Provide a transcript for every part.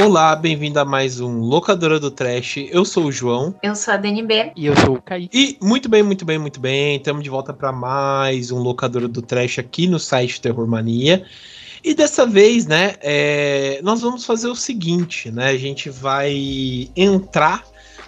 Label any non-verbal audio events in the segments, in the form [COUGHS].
Olá, bem-vindo a mais um Locadora do Trash. Eu sou o João. Eu sou a DNB. E eu sou o Kaique. E muito bem, muito bem, muito bem. Estamos de volta para mais um Locadora do Trash aqui no site Terror Mania. E dessa vez, né, é, nós vamos fazer o seguinte, né? A gente vai entrar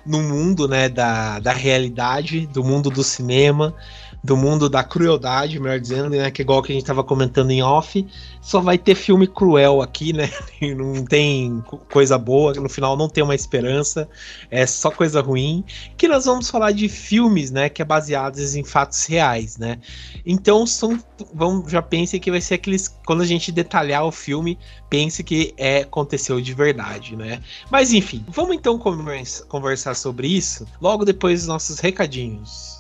no mundo, né, da, da realidade, do mundo do cinema, do mundo da crueldade, melhor dizendo, né? Que é igual que a gente estava comentando em off, só vai ter filme cruel aqui, né? [LAUGHS] Não tem coisa boa, no final não tem uma esperança, é só coisa ruim. Que nós vamos falar de filmes, né? Que é baseados em fatos reais, né? Então são, vamos, já pense que vai ser aqueles quando a gente detalhar o filme, pense que é aconteceu de verdade, né? Mas enfim, vamos então conversar sobre isso logo depois dos nossos recadinhos.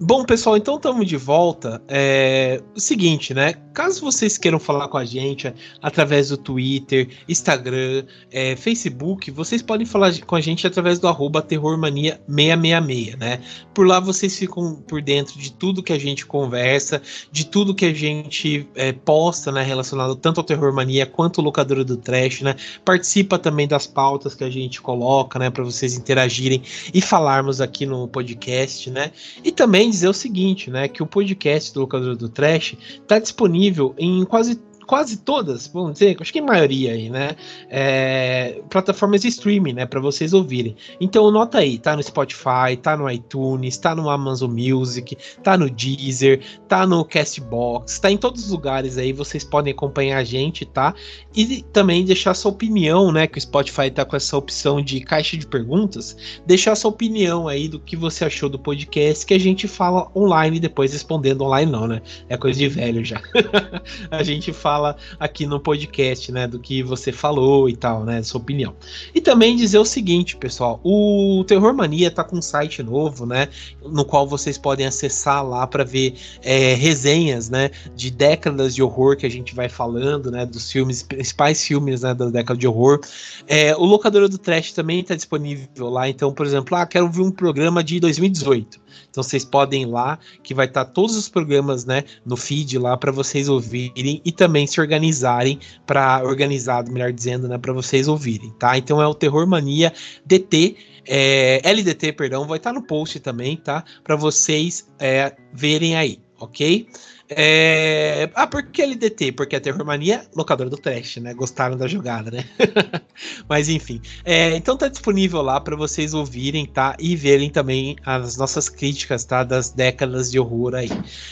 Bom, pessoal, então estamos de volta. É o seguinte, né? Caso vocês queiram falar com a gente através do Twitter, Instagram, é, Facebook, vocês podem falar com a gente através do arroba terrormania666, né? Por lá vocês ficam por dentro de tudo que a gente conversa, de tudo que a gente é, posta, né? Relacionado tanto ao Terror Mania quanto ao Locadora do Trash, né? Participa também das pautas que a gente coloca, né? Para vocês interagirem e falarmos aqui no podcast, né? E também dizer o seguinte, né? Que o podcast do Locador do Trash está disponível em quase quase todas, vamos dizer, acho que a maioria aí, né? É, plataformas de streaming, né? Para vocês ouvirem. Então, nota aí, tá no Spotify, tá no iTunes, tá no Amazon Music, tá no Deezer, tá no Castbox, tá em todos os lugares aí, vocês podem acompanhar a gente, tá? E também deixar sua opinião, né? Que o Spotify tá com essa opção de caixa de perguntas, deixar sua opinião aí do que você achou do podcast, que a gente fala online depois respondendo online, não, né? É coisa de velho já. [LAUGHS] a gente fala fala aqui no podcast, né? Do que você falou e tal, né? Sua opinião. E também dizer o seguinte, pessoal: o Terror Mania tá com um site novo, né? No qual vocês podem acessar lá para ver é, resenhas, né? De décadas de horror que a gente vai falando, né? Dos filmes, principais filmes, né? Da década de horror. É, o Locadora do Trash também está disponível lá. Então, por exemplo, ah, quero ver um programa de 2018. Então vocês podem ir lá, que vai estar tá todos os programas, né, no feed lá para vocês ouvirem e também se organizarem para organizado, melhor dizendo, né, para vocês ouvirem, tá? Então é o Terror Mania DT é, LDT, perdão, vai estar tá no post também, tá? Para vocês é, verem aí, ok? É... Ah, por que LDT? Porque a Terror Mania, locadora do trash, né? Gostaram da jogada, né? [LAUGHS] Mas enfim. É, então tá disponível lá para vocês ouvirem, tá? E verem também as nossas críticas, tá? Das décadas de horror aí.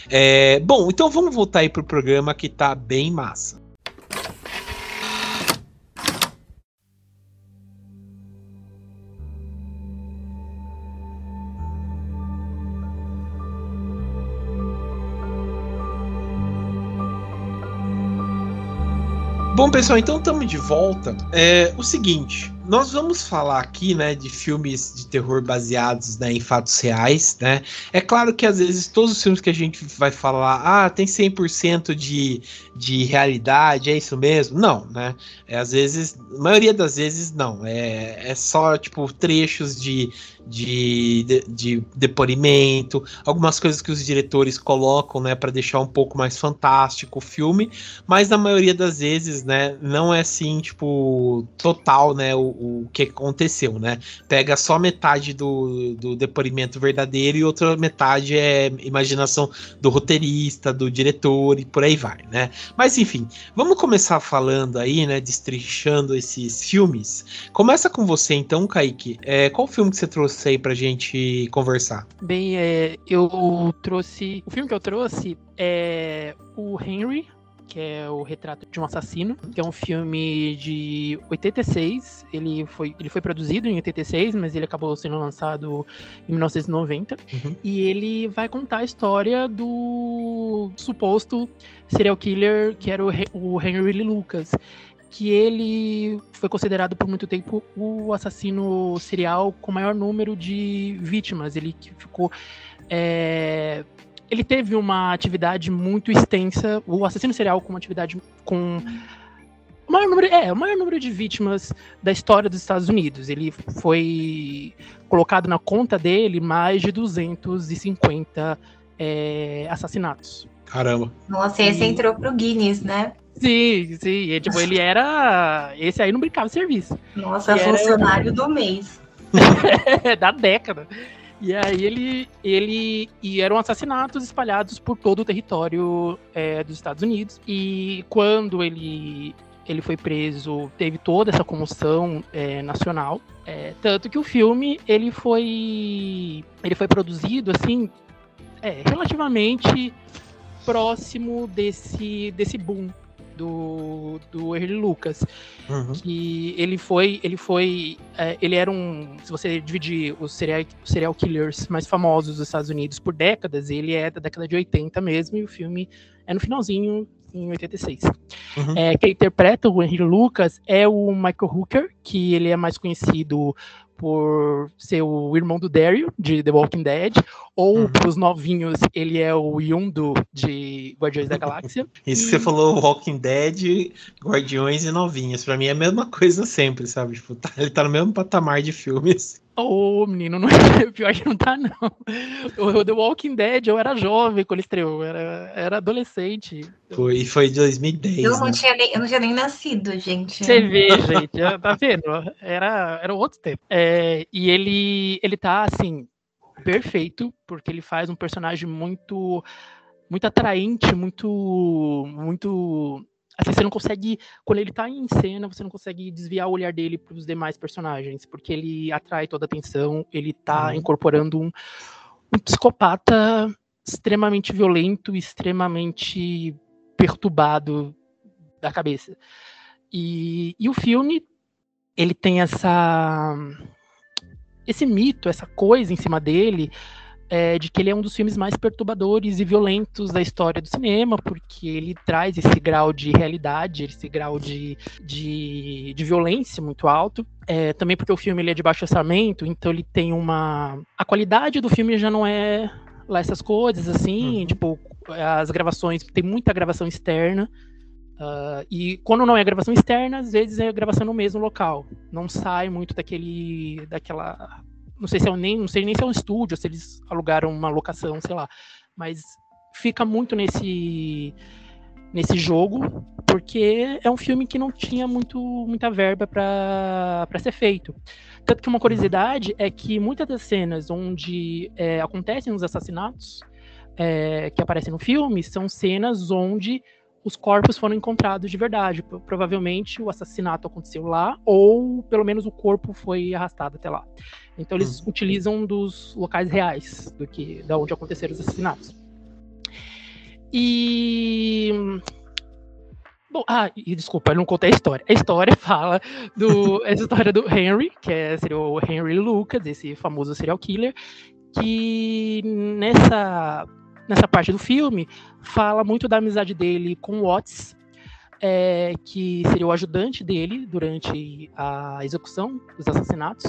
É... Bom, então vamos voltar aí pro programa que tá bem massa. Bom, pessoal, então estamos de volta. É o seguinte, nós vamos falar aqui, né, de filmes de terror baseados né, em fatos reais, né? É claro que às vezes todos os filmes que a gente vai falar, ah, tem 100% de, de realidade, é isso mesmo? Não, né? É, às vezes, a maioria das vezes não. É, é só, tipo, trechos de, de, de, de depoimento, algumas coisas que os diretores colocam, né, para deixar um pouco mais fantástico o filme, mas na maioria das vezes, né, não é assim, tipo, total, né, o, o que aconteceu, né? Pega só metade do, do depoimento verdadeiro e outra metade é imaginação do roteirista, do diretor e por aí vai, né? Mas enfim, vamos começar falando aí, né, destrichando esses filmes. Começa com você então, Kaique. É, qual filme que você trouxe trouxe aí pra gente conversar? Bem, é, eu trouxe. O filme que eu trouxe é o Henry, que é o Retrato de um Assassino, que é um filme de 86. Ele foi, ele foi produzido em 86, mas ele acabou sendo lançado em 1990. Uhum. E ele vai contar a história do suposto serial killer que era o, o Henry Lee Lucas que ele foi considerado por muito tempo o assassino serial com maior número de vítimas. Ele ficou. É, ele teve uma atividade muito extensa, o assassino serial com uma atividade com maior número, é, o maior número de vítimas da história dos Estados Unidos. Ele foi colocado na conta dele mais de 250 é, assassinatos. Caramba. Nossa, esse e... entrou pro Guinness, né? Sim, sim. E, tipo, ele era. Esse aí não brincava de serviço. Nossa, funcionário era... do mês. [LAUGHS] da década. E aí ele, ele e eram assassinatos espalhados por todo o território é, dos Estados Unidos. E quando ele ele foi preso, teve toda essa comoção é, nacional, é, tanto que o filme ele foi ele foi produzido assim é, relativamente próximo desse desse boom do, do Henry Lucas. Uhum. Que ele foi. Ele foi. É, ele era um. Se você dividir os serial, serial killers mais famosos dos Estados Unidos por décadas, ele é da década de 80 mesmo, e o filme é no finalzinho, em 86. Uhum. É, quem interpreta o Henry Lucas é o Michael Hooker, que ele é mais conhecido por ser o irmão do Daryl, de The Walking Dead, ou uhum. para os novinhos, ele é o Yundu, de Guardiões da Galáxia. [LAUGHS] Isso e... que você falou, Walking Dead, Guardiões e novinhos. Para mim é a mesma [LAUGHS] coisa sempre, sabe? Tipo, tá, ele tá no mesmo patamar de filmes. Ô, oh, menino, não, [LAUGHS] pior que não tá, não. O The Walking Dead, eu era jovem quando ele estreou, era, era adolescente. Foi, foi de 2010. Eu não, né? tinha nem, eu não tinha nem nascido, gente. Você vê, gente, tá vendo? Era, era outro tempo. É, e ele, ele tá, assim, perfeito, porque ele faz um personagem muito muito atraente, muito muito assim, você não consegue, quando ele tá em cena, você não consegue desviar o olhar dele para os demais personagens, porque ele atrai toda a atenção, ele tá uhum. incorporando um, um psicopata extremamente violento, extremamente perturbado da cabeça. E, e o filme, ele tem essa esse mito, essa coisa em cima dele, é, de que ele é um dos filmes mais perturbadores e violentos da história do cinema, porque ele traz esse grau de realidade, esse grau de, de, de violência muito alto. É, também porque o filme ele é de baixo orçamento, então ele tem uma. A qualidade do filme já não é lá essas coisas, assim, uhum. tipo, as gravações, tem muita gravação externa. Uh, e quando não é gravação externa, às vezes é gravação no mesmo local. Não sai muito daquele, daquela não sei se é nem, não sei nem se é um estúdio, se eles alugaram uma locação, sei lá. Mas fica muito nesse nesse jogo, porque é um filme que não tinha muito, muita verba para ser feito. Tanto que uma curiosidade é que muitas das cenas onde é, acontecem os assassinatos é, que aparecem no filme são cenas onde os corpos foram encontrados de verdade. Provavelmente o assassinato aconteceu lá, ou pelo menos o corpo foi arrastado até lá. Então eles uhum. utilizam dos locais reais do que da onde aconteceram os assassinatos. E Bom, ah, e desculpa, eu não contei a história. A história [LAUGHS] fala do essa história do Henry, que é, seria o Henry Lucas, esse famoso serial killer, que nessa nessa parte do filme fala muito da amizade dele com Watts, é, que seria o ajudante dele durante a execução dos assassinatos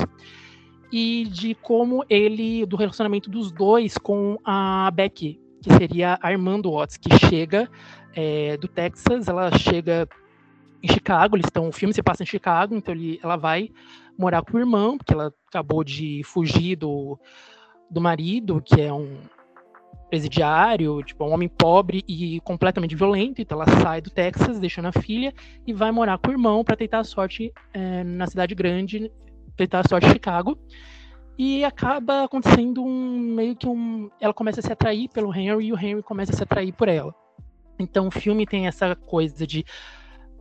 e de como ele, do relacionamento dos dois com a Becky, que seria a irmã do Watts, que chega é, do Texas, ela chega em Chicago, eles estão, o filme se passa em Chicago, então ele, ela vai morar com o irmão, porque ela acabou de fugir do, do marido, que é um presidiário, tipo, um homem pobre e completamente violento, então ela sai do Texas, deixando a filha, e vai morar com o irmão para tentar a sorte é, na cidade grande tentar a sorte em Chicago. E acaba acontecendo um meio que um. Ela começa a se atrair pelo Henry e o Henry começa a se atrair por ela. Então o filme tem essa coisa de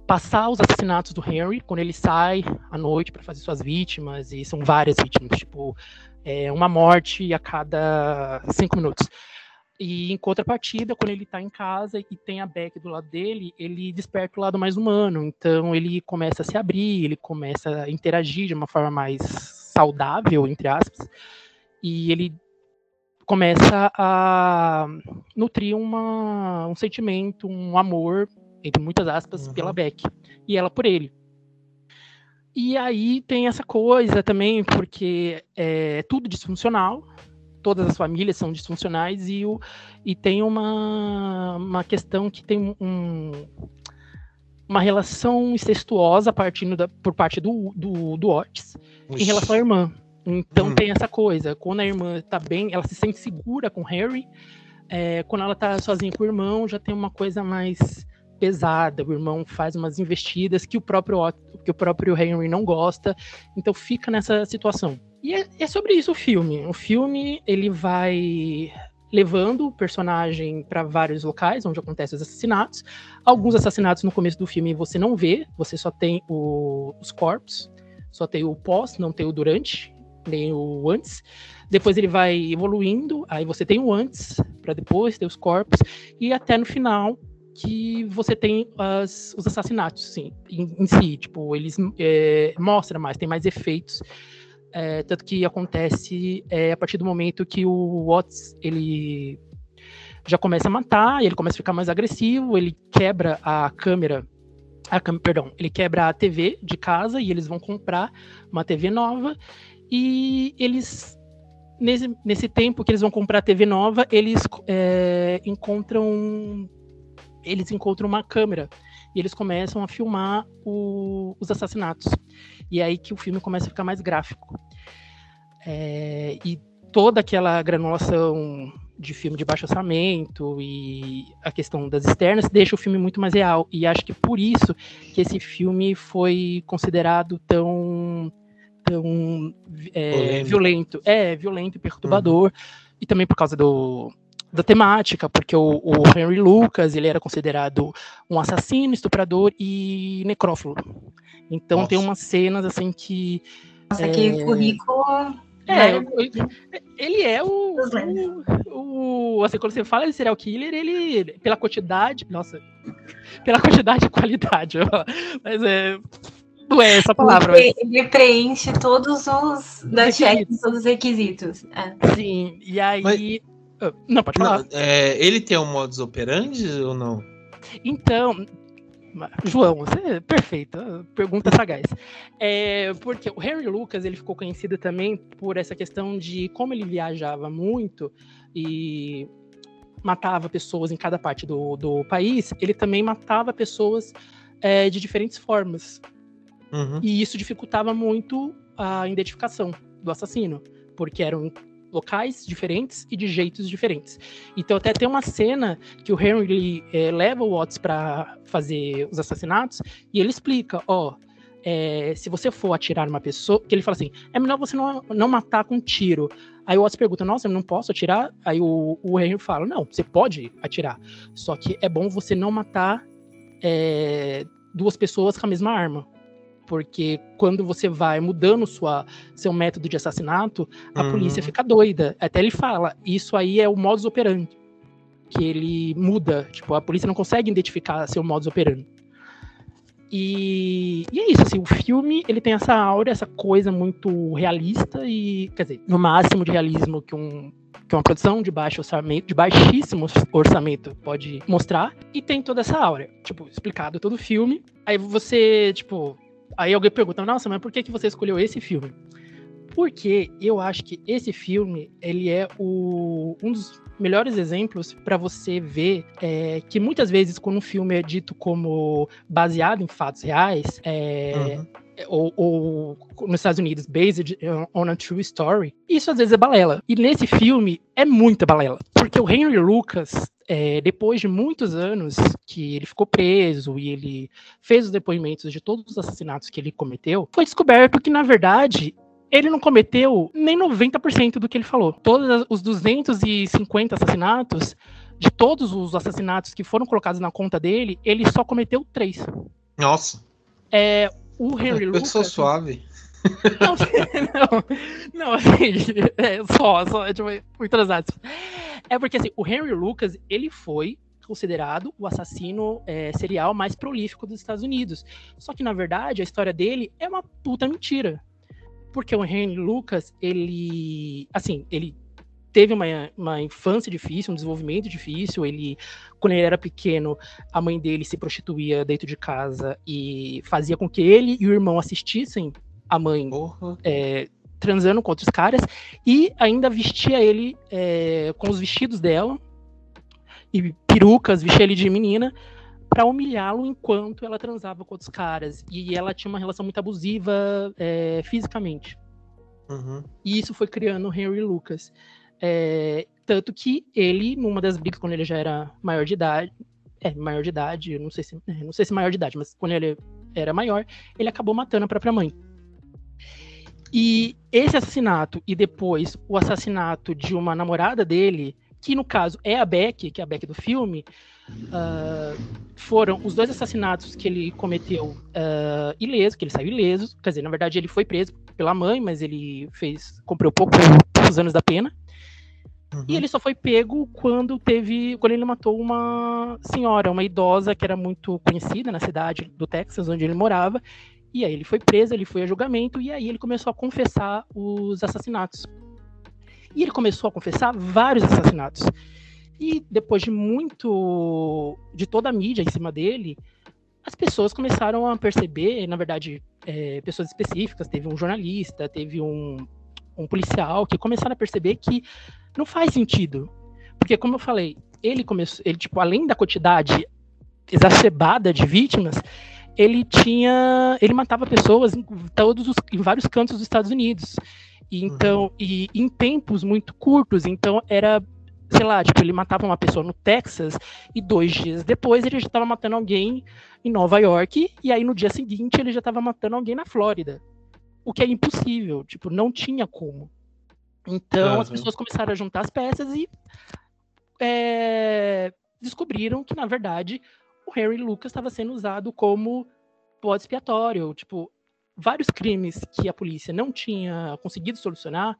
passar os assassinatos do Henry quando ele sai à noite para fazer suas vítimas, e são várias vítimas, tipo, é uma morte a cada cinco minutos. E em contrapartida, quando ele tá em casa e tem a Beck do lado dele, ele desperta o lado mais humano. Então ele começa a se abrir, ele começa a interagir de uma forma mais saudável, entre aspas. E ele começa a nutrir uma, um sentimento, um amor, entre muitas aspas, uhum. pela Beck. E ela por ele. E aí tem essa coisa também, porque é tudo disfuncional, todas as famílias são disfuncionais e, o, e tem uma, uma questão que tem um, uma relação incestuosa partindo da, por parte do, do, do Otis em relação à irmã. Então hum. tem essa coisa, quando a irmã tá bem, ela se sente segura com Harry, é, quando ela tá sozinha com o irmão, já tem uma coisa mais pesada, o irmão faz umas investidas que o próprio que o próprio Henry não gosta, então fica nessa situação. E é, é sobre isso o filme. O filme ele vai levando o personagem para vários locais onde acontecem os assassinatos. Alguns assassinatos no começo do filme você não vê, você só tem o, os corpos, só tem o pós, não tem o durante, nem o antes. Depois ele vai evoluindo, aí você tem o antes, para depois ter os corpos, e até no final que você tem as, os assassinatos, sim, em, em si. Tipo, eles é, mostram mais, tem mais efeitos. É, tanto que acontece é, a partir do momento que o Watts ele já começa a matar, ele começa a ficar mais agressivo, ele quebra a câmera, a câmera, perdão, ele quebra a TV de casa e eles vão comprar uma TV nova e eles nesse, nesse tempo que eles vão comprar a TV nova, eles é, encontram eles encontram uma câmera e eles começam a filmar o, os assassinatos. E é aí que o filme começa a ficar mais gráfico. É, e toda aquela granulação de filme de baixo orçamento e a questão das externas deixa o filme muito mais real. E acho que por isso que esse filme foi considerado tão tão é, violento. É, violento e perturbador. Uhum. E também por causa do, da temática, porque o, o, Henry Lucas ele era considerado um assassino, estuprador e necrófilo. Então Nossa. tem umas cenas assim que. Nossa, é... que currículo. É, ele é o, o, o, Assim, quando você fala de serial killer, ele. Pela quantidade. Nossa. Pela quantidade e qualidade. [LAUGHS] Mas é. Não é essa palavra. Ele, mas... ele preenche todos os. Da check, todos os requisitos. É. Sim, e aí. Mas não, pode falar. Não, é, ele tem um modus operandi ou não? Então, João, você é perfeito, pergunta sagaz. É, porque o Harry Lucas ele ficou conhecido também por essa questão de como ele viajava muito e matava pessoas em cada parte do, do país, ele também matava pessoas é, de diferentes formas. Uhum. E isso dificultava muito a identificação do assassino, porque eram locais diferentes e de jeitos diferentes. Então até tem uma cena que o Henry é, leva o Watts para fazer os assassinatos e ele explica, ó, é, se você for atirar uma pessoa, que ele fala assim, é melhor você não, não matar com tiro. Aí o Watts pergunta, nossa, eu não posso atirar? Aí o, o Henry fala, não, você pode atirar, só que é bom você não matar é, duas pessoas com a mesma arma porque quando você vai mudando sua, seu método de assassinato, a uhum. polícia fica doida. Até ele fala, isso aí é o modus operandi, que ele muda, tipo, a polícia não consegue identificar seu modus operandi. E, e, é isso, assim, o filme ele tem essa aura, essa coisa muito realista e, quer dizer, no máximo de realismo que um que uma produção de baixo orçamento, de baixíssimo orçamento pode mostrar, e tem toda essa aura, tipo, explicado todo o filme. Aí você, tipo, Aí alguém pergunta, nossa, mas por que, que você escolheu esse filme? Porque eu acho que esse filme, ele é o, um dos melhores exemplos para você ver é, que muitas vezes quando um filme é dito como baseado em fatos reais, é, uhum. Ou, ou, nos Estados Unidos, based on a true story, isso às vezes é balela. E nesse filme é muita balela. Porque o Henry Lucas, é, depois de muitos anos que ele ficou preso e ele fez os depoimentos de todos os assassinatos que ele cometeu, foi descoberto que, na verdade, ele não cometeu nem 90% do que ele falou. Todos os 250 assassinatos, de todos os assassinatos que foram colocados na conta dele, ele só cometeu três. Nossa. É, o Henry Lucas. Pessoa suave. Não, [LAUGHS] não, não assim, é, só, só, tipo, muitas aspas. É porque assim, o Henry Lucas, ele foi considerado o assassino é, serial mais prolífico dos Estados Unidos. Só que, na verdade, a história dele é uma puta mentira. Porque o Henry Lucas, ele. Assim, ele teve uma, uma infância difícil, um desenvolvimento difícil. Ele, quando ele era pequeno, a mãe dele se prostituía dentro de casa e fazia com que ele e o irmão assistissem a mãe é, transando com outros caras e ainda vestia ele é, com os vestidos dela e perucas, vestia ele de menina para humilhá-lo enquanto ela transava com outros caras. E ela tinha uma relação muito abusiva é, fisicamente. Uhum. E isso foi criando Henry Lucas. É, tanto que ele, numa das brigas, quando ele já era maior de idade, é, maior de idade, não sei se, é, não sei se maior de idade, mas quando ele era maior, ele acabou matando a própria mãe. E esse assassinato e depois o assassinato de uma namorada dele, que no caso é a Beck, que é a Beck do filme, uh, foram os dois assassinatos que ele cometeu uh, ileso, que ele saiu ileso. Quer dizer, na verdade ele foi preso pela mãe, mas ele fez, cumpriu pouco, poucos anos da pena. Uhum. E ele só foi pego quando teve. Quando ele matou uma senhora, uma idosa que era muito conhecida na cidade do Texas, onde ele morava. E aí ele foi preso, ele foi a julgamento, e aí ele começou a confessar os assassinatos. E ele começou a confessar vários assassinatos. E depois de muito. de toda a mídia em cima dele, as pessoas começaram a perceber, na verdade, é, pessoas específicas, teve um jornalista, teve um, um policial, que começaram a perceber que não faz sentido. Porque, como eu falei, ele começou, ele, tipo, além da quantidade exacerbada de vítimas, ele tinha. ele matava pessoas em todos os, em vários cantos dos Estados Unidos. E, então, uhum. e em tempos muito curtos, então era sei lá, tipo, ele matava uma pessoa no Texas e dois dias depois ele já estava matando alguém em Nova York e aí no dia seguinte ele já estava matando alguém na Flórida. O que é impossível, tipo, não tinha como. Então uhum. as pessoas começaram a juntar as peças e é, descobriram que, na verdade, o Harry Lucas estava sendo usado como bode expiatório. Tipo, vários crimes que a polícia não tinha conseguido solucionar,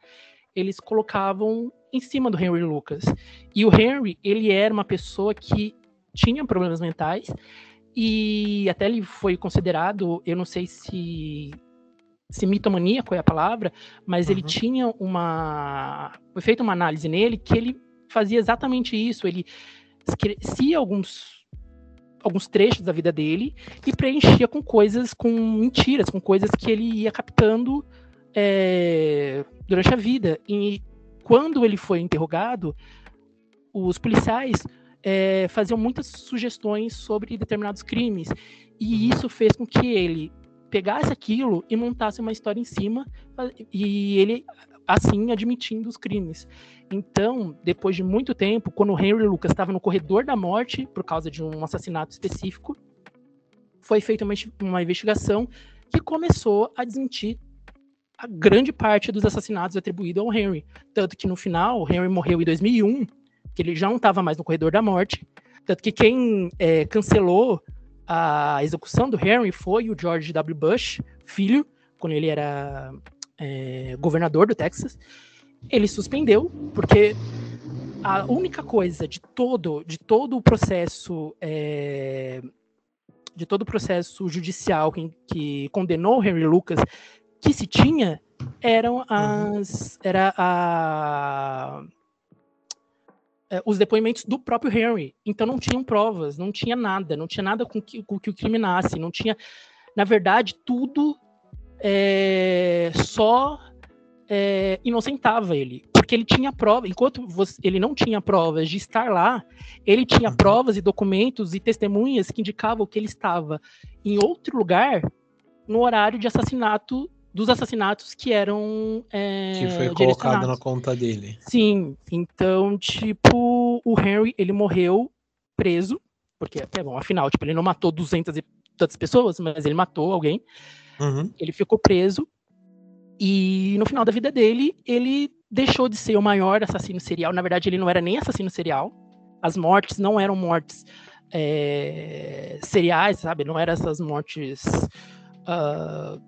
eles colocavam em cima do Henry Lucas. E o Henry, ele era uma pessoa que tinha problemas mentais e até ele foi considerado, eu não sei se se mitomaníaco é a palavra, mas uhum. ele tinha uma. Foi feita uma análise nele que ele fazia exatamente isso. Ele esquecia alguns alguns trechos da vida dele e preenchia com coisas, com mentiras, com coisas que ele ia captando é, durante a vida. E quando ele foi interrogado, os policiais é, faziam muitas sugestões sobre determinados crimes. E isso fez com que ele pegasse aquilo e montasse uma história em cima e ele assim admitindo os crimes. Então, depois de muito tempo, quando o Henry Lucas estava no corredor da morte por causa de um assassinato específico, foi feita uma, uma investigação que começou a desmentir a grande parte dos assassinatos atribuídos ao Henry. Tanto que no final, Henry morreu em 2001, que ele já não estava mais no corredor da morte. Tanto que quem é, cancelou a execução do Henry foi o George W. Bush, filho, quando ele era é, governador do Texas. Ele suspendeu, porque a única coisa de todo, de todo o processo é, de todo o processo judicial que, que condenou Henry Lucas que se tinha eram as era a os depoimentos do próprio Henry. Então não tinham provas, não tinha nada, não tinha nada com que, com que o criminasse, não tinha, na verdade, tudo é, só é, inocentava ele, porque ele tinha prova, enquanto você, ele não tinha provas de estar lá, ele tinha uhum. provas e documentos e testemunhas que indicavam que ele estava em outro lugar no horário de assassinato dos assassinatos que eram. É, que foi colocado na conta dele. Sim, então, tipo, o Henry, ele morreu preso, porque, bom, afinal, tipo, ele não matou 200 e tantas pessoas, mas ele matou alguém. Uhum. Ele ficou preso, e no final da vida dele, ele deixou de ser o maior assassino serial. Na verdade, ele não era nem assassino serial. As mortes não eram mortes é, seriais, sabe? Não eram essas mortes. Uh,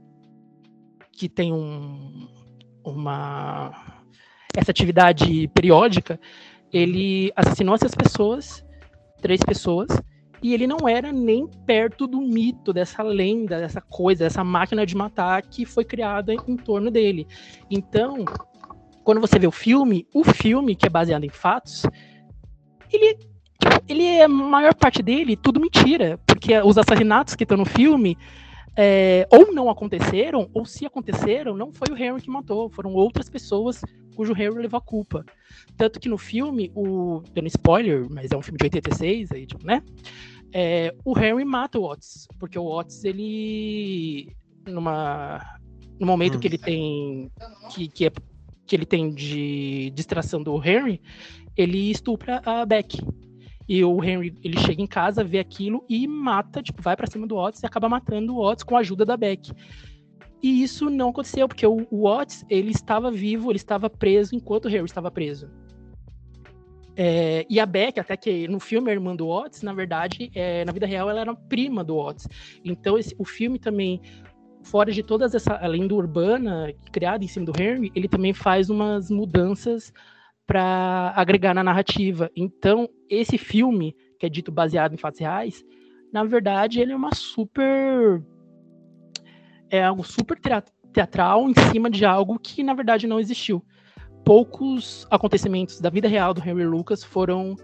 que tem um, uma essa atividade periódica, ele assassinou essas pessoas, três pessoas, e ele não era nem perto do mito, dessa lenda, dessa coisa, dessa máquina de matar que foi criada em torno dele. Então, quando você vê o filme, o filme, que é baseado em fatos, ele, ele é a maior parte dele tudo mentira, porque os assassinatos que estão no filme é, ou não aconteceram, ou se aconteceram, não foi o Henry que matou, foram outras pessoas cujo Henry levou a culpa. Tanto que no filme, o. dando spoiler, mas é um filme de 86, aí, tipo, né? É, o Henry mata o Otis, porque o Otis, ele. numa. no momento hum. que ele tem. Que, que, é, que ele tem de distração do Henry, ele estupra a Beck. E o Henry, ele chega em casa, vê aquilo e mata, tipo, vai para cima do Otis e acaba matando o Otis com a ajuda da Beck. E isso não aconteceu, porque o, o Otis, ele estava vivo, ele estava preso enquanto o Harry estava preso. É, e a Beck, até que no filme é irmã do Otis, na verdade, é, na vida real ela era prima do Otis. Então esse, o filme também, fora de toda essa lenda urbana criada em cima do Henry, ele também faz umas mudanças para agregar na narrativa. Então, esse filme, que é dito baseado em fatos reais, na verdade, ele é uma super. É algo super teatral em cima de algo que, na verdade, não existiu. Poucos acontecimentos da vida real do Henry Lucas foram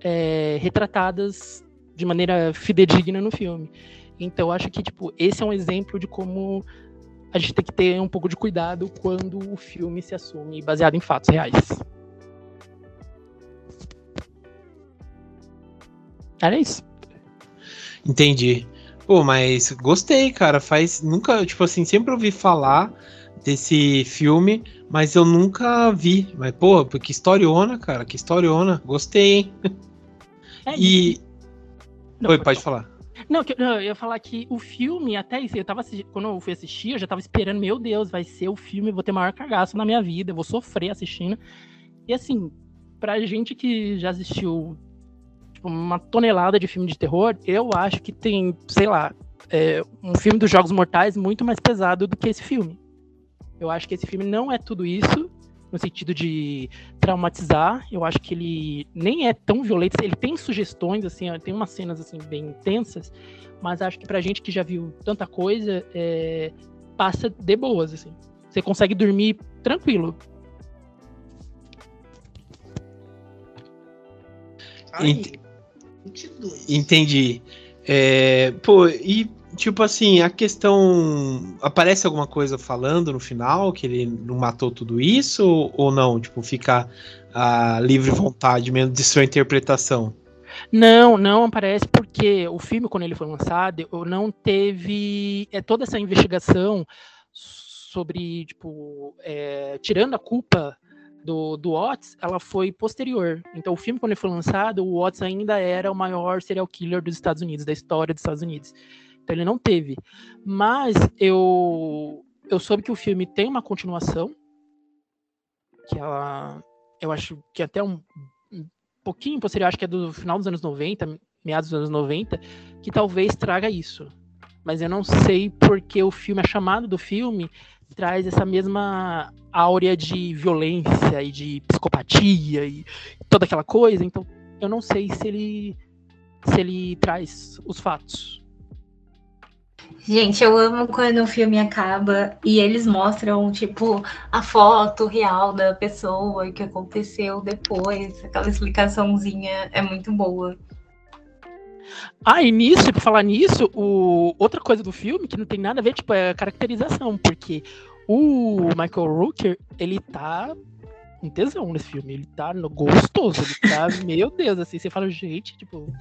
é, retratadas de maneira fidedigna no filme. Então, acho que, tipo, esse é um exemplo de como a gente tem que ter um pouco de cuidado quando o filme se assume baseado em fatos reais. Era isso. Entendi. Pô, mas gostei, cara. Faz. Nunca, tipo assim, sempre ouvi falar desse filme, mas eu nunca vi. Mas, pô, que historiona, cara. Que historiona. Gostei, hein? É, e. Não, Oi, pode falar. Não, eu ia falar que o filme, até isso, eu tava quando eu fui assistir, eu já tava esperando, meu Deus, vai ser o filme, eu vou ter maior cagaço na minha vida, eu vou sofrer assistindo. E assim, pra gente que já assistiu tipo, uma tonelada de filme de terror, eu acho que tem, sei lá, é, um filme dos Jogos Mortais muito mais pesado do que esse filme. Eu acho que esse filme não é tudo isso, no sentido de traumatizar. Eu acho que ele nem é tão violento. Ele tem sugestões, assim, tem umas cenas assim bem intensas, mas acho que pra gente que já viu tanta coisa, é, passa de boas, assim. Você consegue dormir tranquilo. Ent 22. Entendi. É, pô, e tipo assim, a questão. Aparece alguma coisa falando no final que ele não matou tudo isso? Ou não? Tipo, fica a livre vontade mesmo de sua interpretação? Não, não aparece porque o filme, quando ele foi lançado, não teve é, toda essa investigação sobre, tipo, é, tirando a culpa do, do Watts, ela foi posterior. Então, o filme, quando ele foi lançado, o Watts ainda era o maior serial killer dos Estados Unidos, da história dos Estados Unidos. Então, ele não teve. Mas eu, eu soube que o filme tem uma continuação, que ela, eu acho que até um, um pouquinho posterior, acho que é do final dos anos 90, meados dos anos 90, que talvez traga isso. Mas eu não sei porque o filme, a chamada do filme traz essa mesma áurea de violência e de psicopatia e toda aquela coisa. Então, eu não sei se ele se ele traz os fatos. Gente, eu amo quando o filme acaba e eles mostram, tipo, a foto real da pessoa e o que aconteceu depois. Aquela explicaçãozinha é muito boa. Ah, e nisso, pra falar nisso, o... outra coisa do filme que não tem nada a ver, tipo, é a caracterização, porque o Michael Rooker, ele tá um tesão nesse filme. Ele tá no gostoso, ele tá, [LAUGHS] meu Deus, assim, você fala, gente, tipo.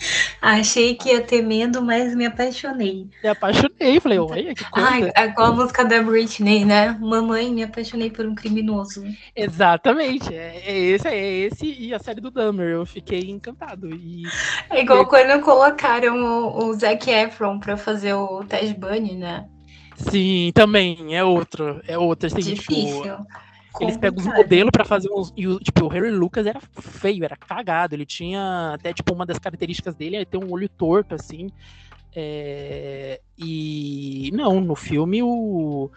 Achei que ia ter medo, mas me apaixonei. Me apaixonei, falei, olha que coisa. Ai, igual a música da Britney, né? Mamãe, me apaixonei por um criminoso. Exatamente, é, é esse, é esse e a série do Dahmer, eu fiquei encantado. E... É igual quando colocaram o, o Zac Efron pra fazer o Ted Bunny, né? Sim, também, é outro, é outro. Assim, Difícil. Tipo, eles pegam os modelos para fazer uns. E o, tipo, o Harry Lucas era feio, era cagado. Ele tinha até, tipo, uma das características dele é ter um olho torto, assim. É, e não, no filme o,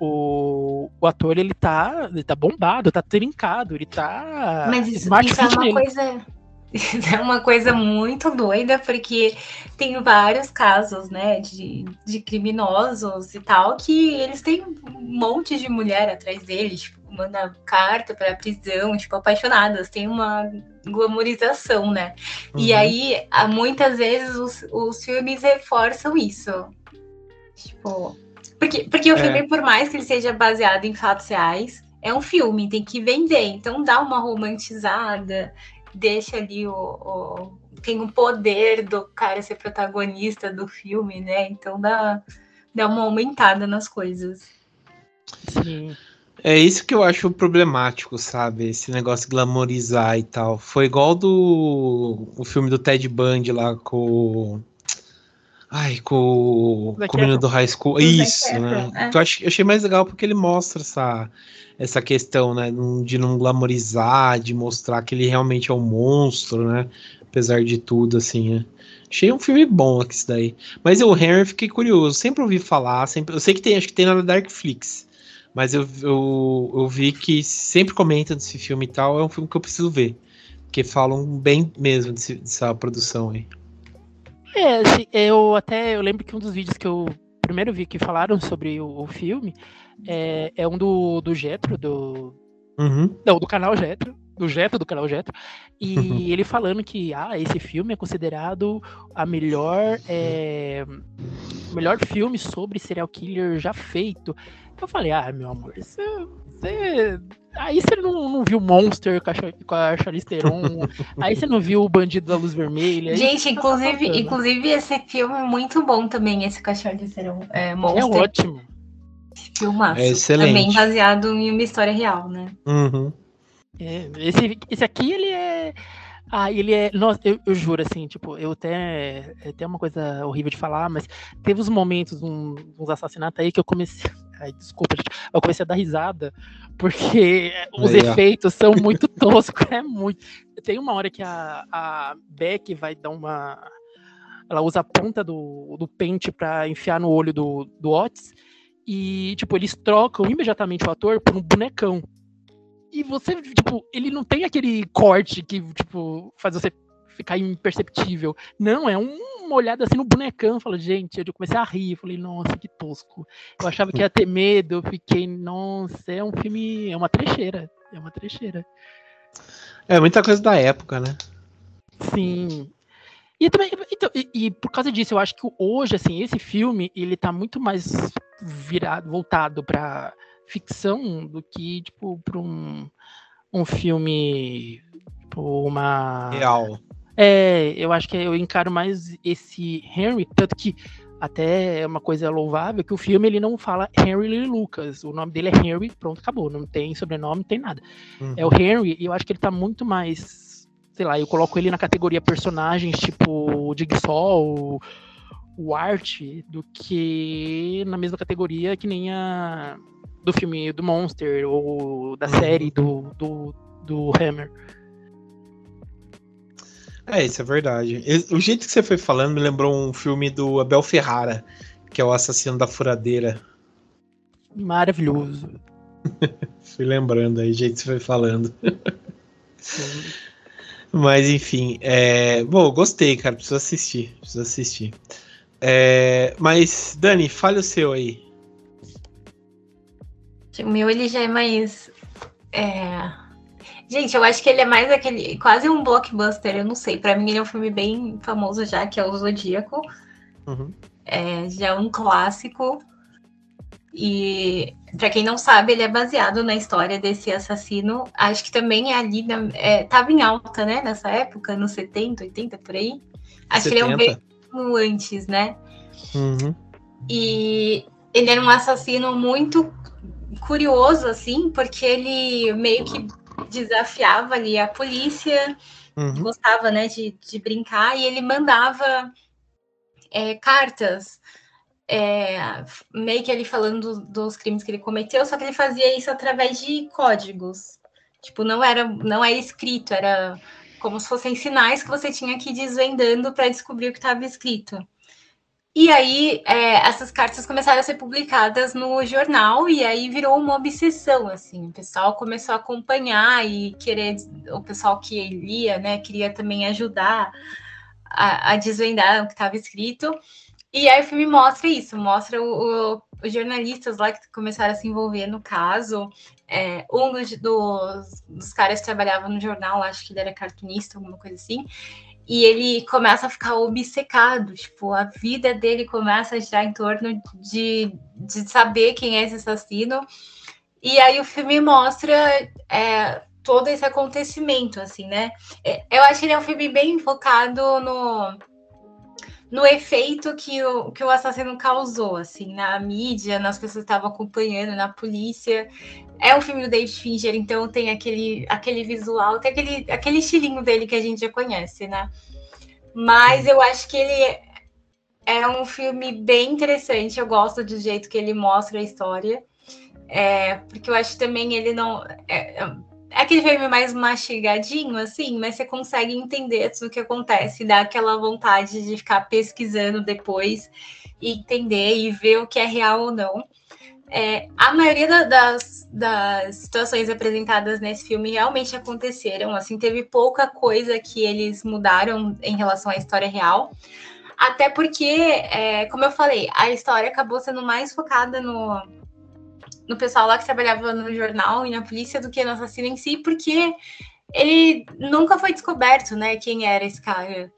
o, o ator ele tá, ele tá bombado, tá trincado, ele tá. Mas isso, isso é uma coisa. [LAUGHS] é uma coisa muito doida, porque tem vários casos, né, de, de criminosos e tal, que eles têm um monte de mulher atrás deles, tipo, manda carta para prisão, tipo, apaixonadas, tem uma glamorização, né? Uhum. E aí, muitas vezes, os, os filmes reforçam isso. Tipo, porque, porque o filme, é. por mais que ele seja baseado em fatos reais, é um filme, tem que vender. Então dá uma romantizada, deixa ali o, o tem o poder do cara ser protagonista do filme, né? Então dá, dá uma aumentada nas coisas. Sim. É isso que eu acho problemático, sabe? Esse negócio de glamorizar e tal. Foi igual do o filme do Ted Bundy lá com. Ai, com, com o menino do High School. Isso, né? É. Eu, achei, eu achei mais legal porque ele mostra essa, essa questão, né? De não glamorizar, de mostrar que ele realmente é um monstro, né? Apesar de tudo, assim, né? Achei um filme bom aqui isso daí. Mas o Henry fiquei curioso. Sempre ouvi falar, sempre. Eu sei que tem, acho que tem na Darkflix. Mas eu, eu, eu vi que sempre comentam desse filme e tal, é um filme que eu preciso ver. Porque falam bem mesmo desse, dessa produção aí. É, assim, eu até eu lembro que um dos vídeos que eu primeiro vi que falaram sobre o, o filme é, é, um do, do Jetro, do. Uhum. Não, do canal Jetro. Do Jetro, do canal Jetro. E ele falando que ah, esse filme é considerado a melhor. É, melhor filme sobre serial killer já feito. Eu falei, ah, meu amor, você. Você... Aí você não, não viu Monster com a Charlize Theron, [LAUGHS] aí você não viu o Bandido da Luz Vermelha. Gente, inclusive, tá inclusive esse filme é muito bom também, esse com a Charlize Theron, é, Monster. É ótimo. Filmaço. É excelente. Também baseado em uma história real, né? Uhum. É, esse, esse aqui, ele é... Ah, ele é. Nossa, eu, eu, juro, assim, tipo, eu até. É até uma coisa horrível de falar, mas teve uns momentos, um, uns assassinatos aí que eu comecei. Ai, desculpa, gente. Eu comecei a dar risada, porque [LAUGHS] os efeitos são muito [LAUGHS] toscos. É muito. Tem uma hora que a, a Beck vai dar uma. Ela usa a ponta do, do pente para enfiar no olho do, do Otis. E, tipo, eles trocam imediatamente o ator por um bonecão. E você, tipo, ele não tem aquele corte que, tipo, faz você ficar imperceptível. Não, é uma olhada assim no bonecão. Falo, gente, eu comecei a rir. Falei, nossa, que tosco. Eu achava que ia ter medo. Eu fiquei, nossa, é um filme. É uma trecheira. É uma trecheira. É muita coisa da época, né? Sim. E também, então, e, e, por causa disso, eu acho que hoje, assim, esse filme, ele tá muito mais virado, voltado para ficção do que, tipo, para um, um filme, tipo, uma... Real. É, eu acho que eu encaro mais esse Henry, tanto que até é uma coisa louvável que o filme ele não fala Henry Lucas, o nome dele é Henry, pronto, acabou, não tem sobrenome, não tem nada. Uhum. É o Henry, e eu acho que ele tá muito mais, sei lá, eu coloco ele na categoria personagens tipo o Jigsaw, o, Art, do que na mesma categoria que nem a do filme do Monster ou da uhum. série do, do, do Hammer. É, isso é verdade. O jeito que você foi falando me lembrou um filme do Abel Ferrara, que é o assassino da furadeira. Maravilhoso. [LAUGHS] Fui lembrando aí, o jeito que você foi falando. [LAUGHS] Mas enfim, é... bom, gostei, cara. Preciso assistir. Preciso assistir. É... Mas, Dani, fale o seu aí. O meu ele já é mais. É... Gente, eu acho que ele é mais aquele. Quase um blockbuster, eu não sei. Para mim, ele é um filme bem famoso já, que é o Zodíaco. Uhum. É, já é um clássico. E para quem não sabe, ele é baseado na história desse assassino. Acho que também é ali na, é, tava em alta, né? Nessa época, nos 70, 80, por aí. Acho 70. que ele é um bem antes, né? Uhum. E ele era um assassino muito curioso, assim, porque ele meio que desafiava ali a polícia, uhum. gostava, né, de, de brincar, e ele mandava é, cartas, é, meio que ele falando dos crimes que ele cometeu, só que ele fazia isso através de códigos. Tipo, não era, não era escrito, era como se fossem sinais que você tinha que ir desvendando para descobrir o que estava escrito. E aí, é, essas cartas começaram a ser publicadas no jornal, e aí virou uma obsessão, assim. O pessoal começou a acompanhar e querer, o pessoal que lia, né, queria também ajudar a, a desvendar o que estava escrito. E aí o filme mostra isso, mostra o, o, os jornalistas lá que começaram a se envolver no caso. É, um dos, dos, dos caras que trabalhava no jornal, acho que ele era cartunista, alguma coisa assim e ele começa a ficar obcecado, tipo, a vida dele começa a girar em torno de, de saber quem é esse assassino. E aí o filme mostra é, todo esse acontecimento, assim, né? É, eu acho que ele é um filme bem focado no, no efeito que o, que o assassino causou, assim, na mídia, nas pessoas que estavam acompanhando, na polícia. É um filme do David Fincher, então tem aquele, aquele visual, tem aquele, aquele estilinho dele que a gente já conhece, né? Mas eu acho que ele é um filme bem interessante, eu gosto do jeito que ele mostra a história. É, porque eu acho também ele não. É aquele filme mais mastigadinho, assim, mas você consegue entender tudo o que acontece, dá aquela vontade de ficar pesquisando depois e entender e ver o que é real ou não. É, a maioria das, das situações apresentadas nesse filme realmente aconteceram, assim, teve pouca coisa que eles mudaram em relação à história real. Até porque, é, como eu falei, a história acabou sendo mais focada no, no pessoal lá que trabalhava no jornal e na polícia do que no assassino em si, porque ele nunca foi descoberto, né, quem era esse cara.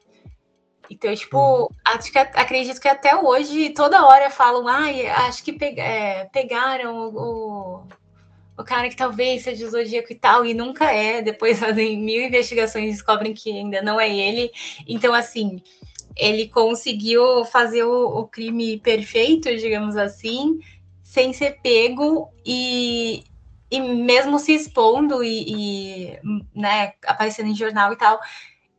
Então, tipo, acho que, acredito que até hoje, toda hora falam, ai, ah, acho que pe é, pegaram o, o, cara que talvez seja o Zodíaco e tal, e nunca é. Depois [LAUGHS] fazem mil investigações e descobrem que ainda não é ele. Então, assim, ele conseguiu fazer o, o crime perfeito, digamos assim, sem ser pego e, e mesmo se expondo e, e né, aparecendo em jornal e tal,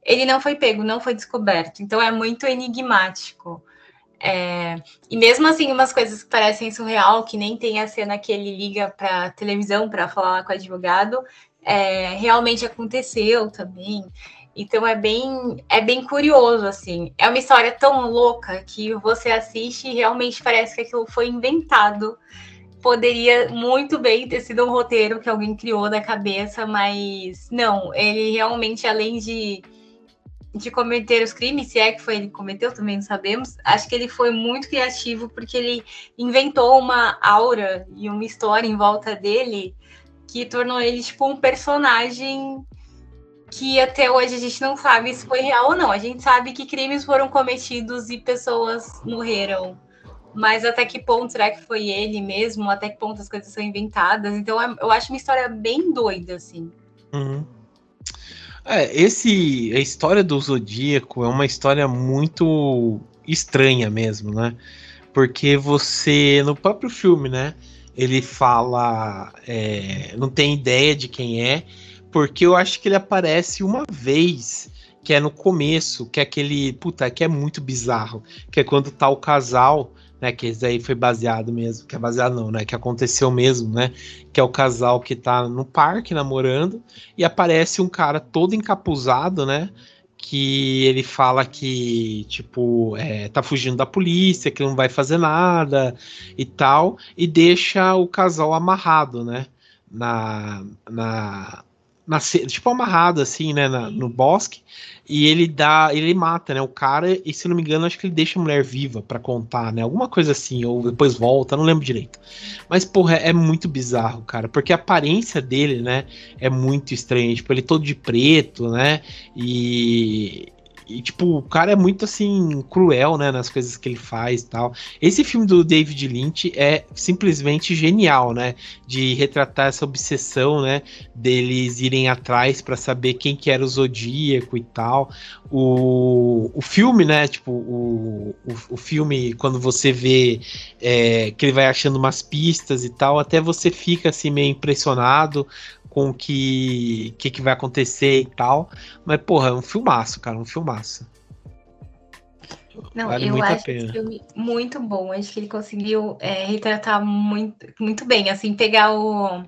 ele não foi pego, não foi descoberto. Então é muito enigmático. É, e mesmo assim, umas coisas que parecem surreal, que nem tem a cena que ele liga para televisão para falar com o advogado, é, realmente aconteceu também. Então é bem, é bem curioso, assim. É uma história tão louca que você assiste e realmente parece que aquilo foi inventado. Poderia muito bem ter sido um roteiro que alguém criou da cabeça, mas não, ele realmente, além de, de cometer os crimes, se é que foi ele que cometeu, também não sabemos, acho que ele foi muito criativo porque ele inventou uma aura e uma história em volta dele que tornou ele tipo um personagem que até hoje a gente não sabe se foi real ou não. A gente sabe que crimes foram cometidos e pessoas morreram. Mas até que ponto será que foi ele mesmo? Até que ponto as coisas são inventadas? Então é, eu acho uma história bem doida, assim. Uhum. É, esse, a história do Zodíaco é uma história muito estranha mesmo, né? Porque você, no próprio filme, né? Ele fala, é, não tem ideia de quem é, porque eu acho que ele aparece uma vez, que é no começo, que é aquele. Puta, que é muito bizarro. Que é quando tá o casal, né? Que esse aí foi baseado mesmo. Que é baseado não, né? Que aconteceu mesmo, né? Que é o casal que tá no parque namorando. E aparece um cara todo encapuzado, né? que ele fala que, tipo, é, tá fugindo da polícia, que não vai fazer nada e tal, e deixa o casal amarrado, né? Na, na, na, tipo amarrado assim, né, na, no bosque, e ele dá, ele mata, né, o cara, e se não me engano, acho que ele deixa a mulher viva para contar, né, alguma coisa assim, ou depois volta, não lembro direito. Mas porra, é muito bizarro, cara, porque a aparência dele, né, é muito estranha, tipo, ele todo de preto, né, e e, tipo, o cara é muito, assim, cruel, né, nas coisas que ele faz e tal. Esse filme do David Lynch é simplesmente genial, né, de retratar essa obsessão, né, deles irem atrás para saber quem que era o Zodíaco e tal. O, o filme, né, tipo, o, o, o filme, quando você vê é, que ele vai achando umas pistas e tal, até você fica, assim, meio impressionado com o que, que, que vai acontecer e tal. Mas, porra, é um filmaço, cara, um filmaço. Não, vale eu acho esse filme muito bom. Acho que ele conseguiu é, retratar muito, muito bem, assim, pegar o.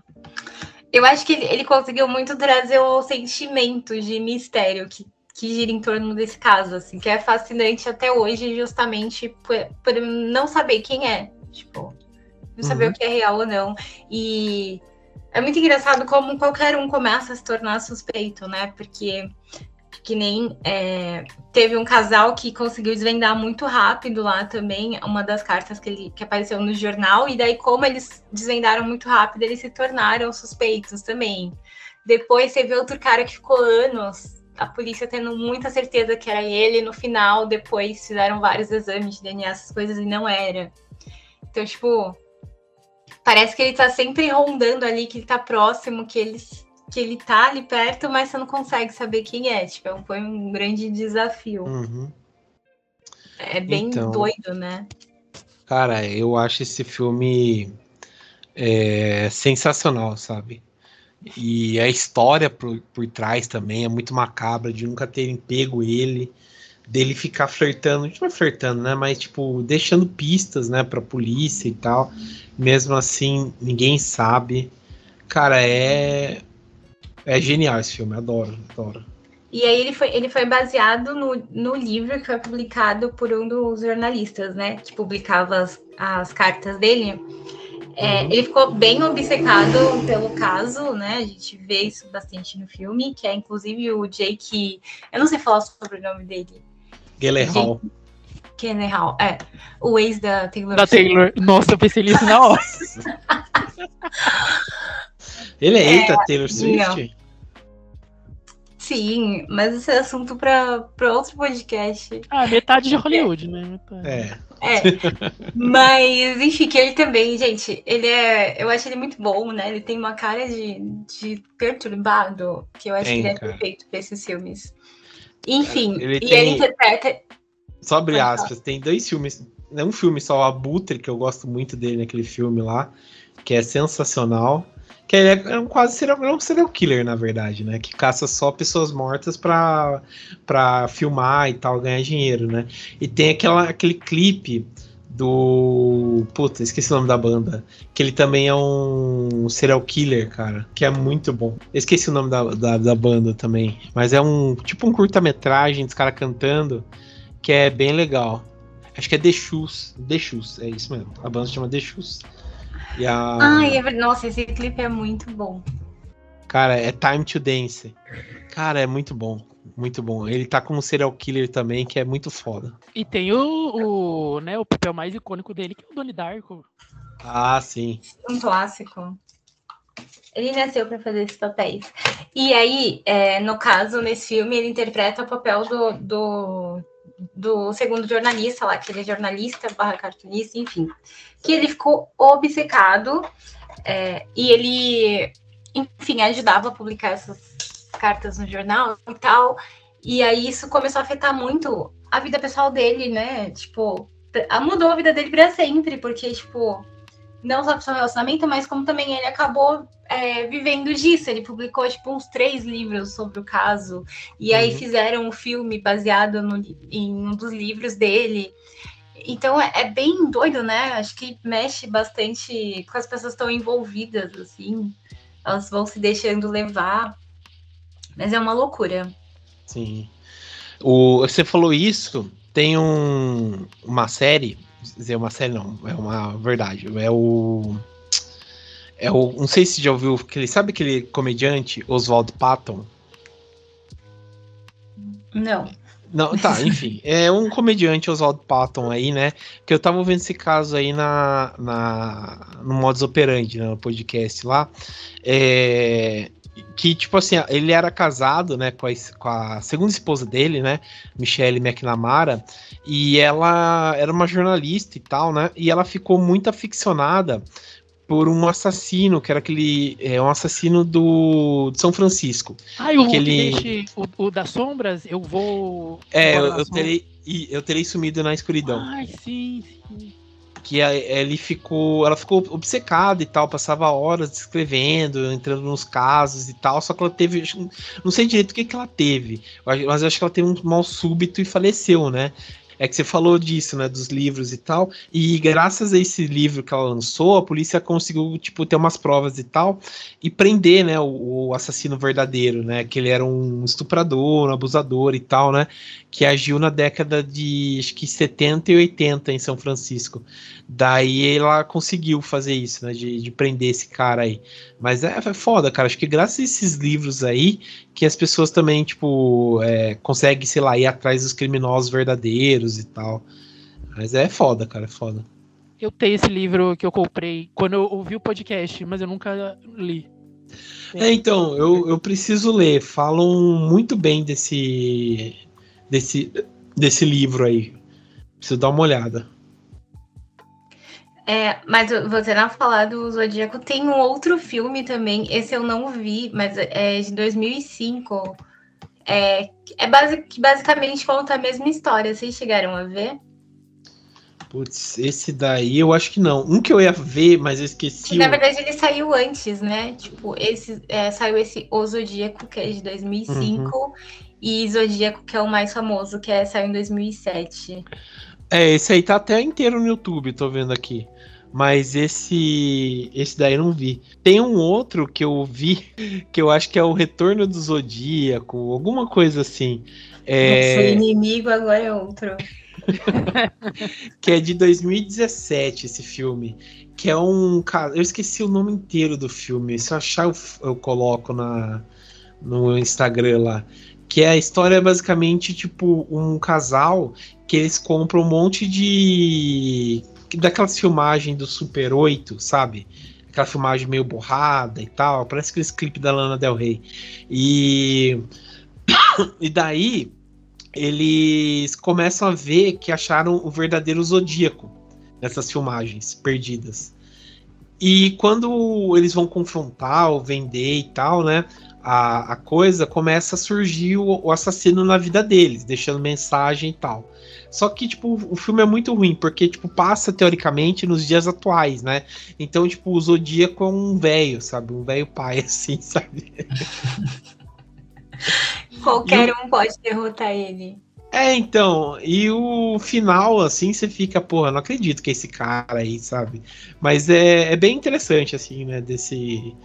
Eu acho que ele, ele conseguiu muito trazer o sentimento de mistério que, que gira em torno desse caso, assim, que é fascinante até hoje, justamente por, por não saber quem é, tipo, não saber uhum. o que é real ou não. E é muito engraçado como qualquer um começa a se tornar suspeito, né? Porque que nem é, teve um casal que conseguiu desvendar muito rápido lá também uma das cartas que, ele, que apareceu no jornal, e daí, como eles desvendaram muito rápido, eles se tornaram suspeitos também. Depois teve outro cara que ficou anos a polícia tendo muita certeza que era ele, no final, depois fizeram vários exames de DNA, essas coisas, e não era. Então, tipo, parece que ele tá sempre rondando ali, que ele tá próximo, que ele, que ele tá ali perto, mas você não consegue saber quem é. Tipo, foi um grande desafio. Uhum. É bem então, doido, né? Cara, eu acho esse filme é, sensacional, sabe? E a história por, por trás também é muito macabra de nunca terem pego ele, dele ficar flertando, não é flertando, né? Mas tipo, deixando pistas, né, pra polícia e tal. Mesmo assim, ninguém sabe. Cara, é. É genial esse filme, adoro, adoro. E aí ele foi, ele foi baseado no, no livro que foi publicado por um dos jornalistas, né? Que publicava as, as cartas dele. É, uhum. Ele ficou bem obcecado pelo caso, né? A gente vê isso bastante no filme, que é inclusive o Jake. Eu não sei falar sobre o nome dele. Gyllenhaal. Gyllenhaal, é. O ex da Taylor. Da Taylor. Nossa, eu pensei nisso na hora. [LAUGHS] Ele é, ex da Taylor Swift? Não. Sim, mas esse é assunto para outro podcast. Ah, metade de Hollywood, né? Metade. É. É, mas enfim, que ele também, gente, ele é. Eu acho ele muito bom, né? Ele tem uma cara de, de perturbado, que eu acho tem, que ele é perfeito pra esses filmes. Enfim, ele e ele interpreta. Só abre aspas, tem dois filmes. É um filme só, o Abutre, que eu gosto muito dele naquele filme lá, que é sensacional. Que ele é, é um quase serial, é um serial killer, na verdade, né? Que caça só pessoas mortas pra, pra filmar e tal, ganhar dinheiro, né? E tem aquela, aquele clipe do. Puta, esqueci o nome da banda. Que ele também é um serial killer, cara. Que é muito bom. Esqueci o nome da, da, da banda também. Mas é um tipo um curta-metragem dos caras cantando. Que é bem legal. Acho que é The Shoes. The Shoes, é isso mesmo. A banda se chama The Shoes. E a... Ai, é... nossa, esse clipe é muito bom. Cara, é Time to Dance. Cara, é muito bom. Muito bom. Ele tá como serial killer também, que é muito foda. E tem o, o, né, o papel mais icônico dele, que é o Donnie Darko. Ah, sim. Um clássico. Ele nasceu para fazer esses papéis. E aí, é, no caso, nesse filme, ele interpreta o papel do, do do segundo jornalista lá, que ele é jornalista barra cartunista, enfim, que ele ficou obcecado é, e ele, enfim, ajudava a publicar essas cartas no jornal e tal, e aí isso começou a afetar muito a vida pessoal dele, né? Tipo, mudou a vida dele para sempre, porque, tipo, não só pro seu relacionamento, mas como também ele acabou é, vivendo disso. Ele publicou tipo uns três livros sobre o caso, e aí uhum. fizeram um filme baseado no, em um dos livros dele. Então é, é, bem doido, né? Acho que mexe bastante com as pessoas que estão envolvidas, assim. Elas vão se deixando levar. Mas é uma loucura. Sim. O, você falou isso, tem um, uma série dizer uma série, não, é uma verdade. É o. É o. Não sei se já ouviu. Aquele, sabe aquele comediante, Oswald Patton? Não. Não, tá, [LAUGHS] enfim. É um comediante, Oswald Patton, aí, né? Que eu tava vendo esse caso aí na, na, no Modus Operandi, né, no podcast lá. É, que, tipo assim, ele era casado, né, com a, com a, segunda esposa dele, né, Michelle McNamara, e ela era uma jornalista e tal, né, e ela ficou muito aficionada por um assassino, que era aquele, é, um assassino do de São Francisco. Ah, o, ele... o, o das sombras, eu vou... É, eu, eu terei, eu terei sumido na escuridão. Ai, sim, sim que ele ficou, ela ficou obcecada e tal, passava horas escrevendo, entrando nos casos e tal, só que ela teve, não sei direito o que, que ela teve, mas eu acho que ela teve um mal súbito e faleceu, né? É que você falou disso, né, dos livros e tal, e graças a esse livro que ela lançou, a polícia conseguiu, tipo, ter umas provas e tal, e prender, né, o, o assassino verdadeiro, né, que ele era um estuprador, um abusador e tal, né, que agiu na década de, acho que 70 e 80 em São Francisco. Daí ela conseguiu fazer isso, né? De, de prender esse cara aí. Mas é, é, foda, cara. Acho que graças a esses livros aí, que as pessoas também, tipo, é, conseguem, sei lá, ir atrás dos criminosos verdadeiros e tal. Mas é foda, cara, é foda. Eu tenho esse livro que eu comprei quando eu ouvi o podcast, mas eu nunca li. É, então, eu, eu preciso ler. Falam muito bem desse, desse, desse livro aí. Preciso dar uma olhada. É, mas você não falar do Zodíaco, tem um outro filme também, esse eu não vi, mas é de 2005. É, é basic, que basicamente conta a mesma história. Vocês chegaram a ver? Putz, esse daí eu acho que não. Um que eu ia ver, mas eu esqueci. Que, na verdade, ele saiu antes, né? Tipo, esse, é, saiu esse O Zodíaco, que é de 2005, uhum. e Zodíaco, que é o mais famoso, que é, saiu em 2007. É, esse aí tá até inteiro no YouTube, tô vendo aqui. Mas esse esse daí eu não vi. Tem um outro que eu vi, [LAUGHS] que eu acho que é o Retorno do Zodíaco, alguma coisa assim. É... Nosso inimigo agora é outro. [LAUGHS] que é de 2017 esse filme. Que é um. Eu esqueci o nome inteiro do filme. Se eu achar, eu, eu coloco na, no Instagram lá. Que é a história basicamente tipo um casal que eles compram um monte de. Daquelas filmagens do Super 8, sabe? Aquela filmagem meio borrada e tal. Parece aqueles clipes da Lana Del Rey. E. [COUGHS] e daí eles começam a ver que acharam o verdadeiro zodíaco nessas filmagens perdidas. E quando eles vão confrontar ou vender e tal, né? A, a coisa começa a surgir o, o, assassino na vida deles, deixando mensagem e tal. Só que, tipo, o filme é muito ruim, porque, tipo, passa teoricamente nos dias atuais, né? Então, tipo, o Zodíaco é um velho, sabe? Um velho pai, [LAUGHS] assim, sabe? [LAUGHS] Qualquer um pode derrotar ele. É, então, e o final, assim, você fica, porra, não acredito que é esse cara aí, sabe? Mas é, é bem interessante, assim, né? Desse.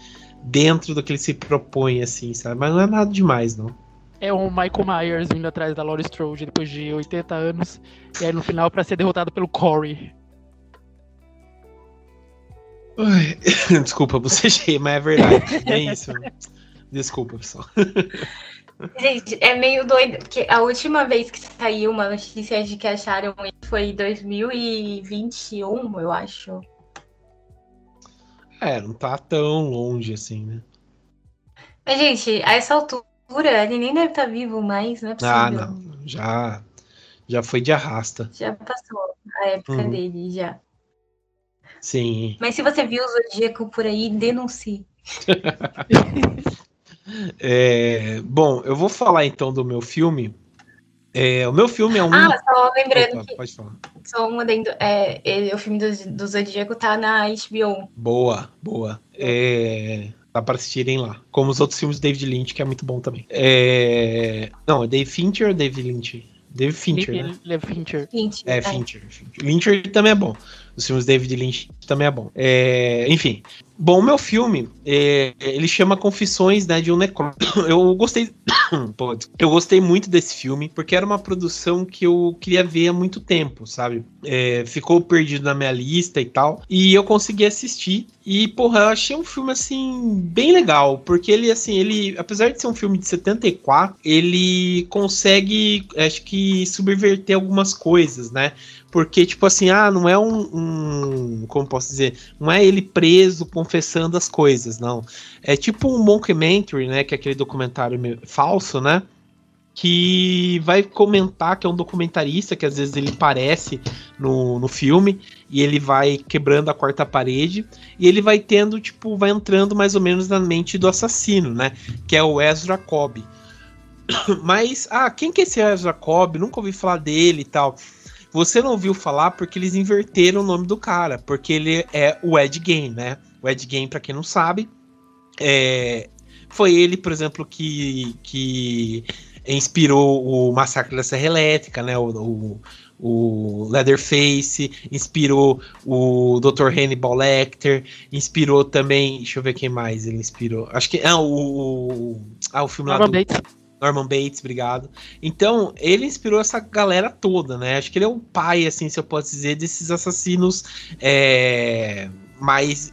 Dentro do que ele se propõe, assim, sabe? Mas não é nada demais, não. É o Michael Myers vindo atrás da Laurie Strode depois de 80 anos. E aí no final para ser derrotado pelo Corey. [LAUGHS] Desculpa, você cheio, mas é verdade. É isso. Desculpa, pessoal. Gente, é meio doido, porque a última vez que saiu uma notícia de que acharam foi em 2021, eu acho. É, não tá tão longe assim, né? Mas, gente, a essa altura, ele nem deve estar tá vivo mais, não é possível. Ah, não. Já, já foi de arrasta. Já passou a época uhum. dele, já. Sim. Mas se você viu o Zodíaco por aí, denuncie. [LAUGHS] É, bom, eu vou falar então do meu filme. É, o meu filme é um. Ah, só lembrando Opa, que. Pode falar. Só um adendo. É, ele, o filme do, do Zodíaco tá na HBO. Boa, boa. É, dá para assistirem lá. Como os outros filmes do David Lynch, que é muito bom também. É, não, é Dave Fincher ou David Lynch? David Fincher, né? É Fincher. Fincher. É, Fincher. Fincher. Lyncher também é bom. Os filmes David Lynch também é bom. É, enfim. Bom, o meu filme, é, ele chama Confissões né, de um Necrófilo. [COUGHS] Eu gostei. [COUGHS] Eu gostei muito desse filme, porque era uma produção que eu queria ver há muito tempo, sabe? É, ficou perdido na minha lista e tal. E eu consegui assistir. E, porra, eu achei um filme, assim, bem legal. Porque ele, assim, ele, apesar de ser um filme de 74, ele consegue, acho que, subverter algumas coisas, né? Porque, tipo assim, ah, não é um, um, Como posso dizer? Não é ele preso confessando as coisas, não. É tipo um Mockumentary, né? Que é aquele documentário falso, né? Que vai comentar que é um documentarista, que às vezes ele parece no, no filme, e ele vai quebrando a quarta parede, e ele vai tendo, tipo, vai entrando mais ou menos na mente do assassino, né? Que é o Ezra Cobb. [COUGHS] Mas, ah, quem que é esse Ezra Cobb? Nunca ouvi falar dele e tal. Você não ouviu falar porque eles inverteram o nome do cara, porque ele é o Ed Gein, né? O Ed Gein, para quem não sabe, é... foi ele, por exemplo, que, que inspirou o Massacre da Serra Elétrica, né? O, o, o Leatherface, inspirou o Dr. Hannibal Lecter, inspirou também, deixa eu ver quem mais ele inspirou. Acho que ah, o, ah, o filme lá do Bates. Norman Bates, obrigado. Então, ele inspirou essa galera toda, né? Acho que ele é o pai, assim, se eu posso dizer, desses assassinos é, mais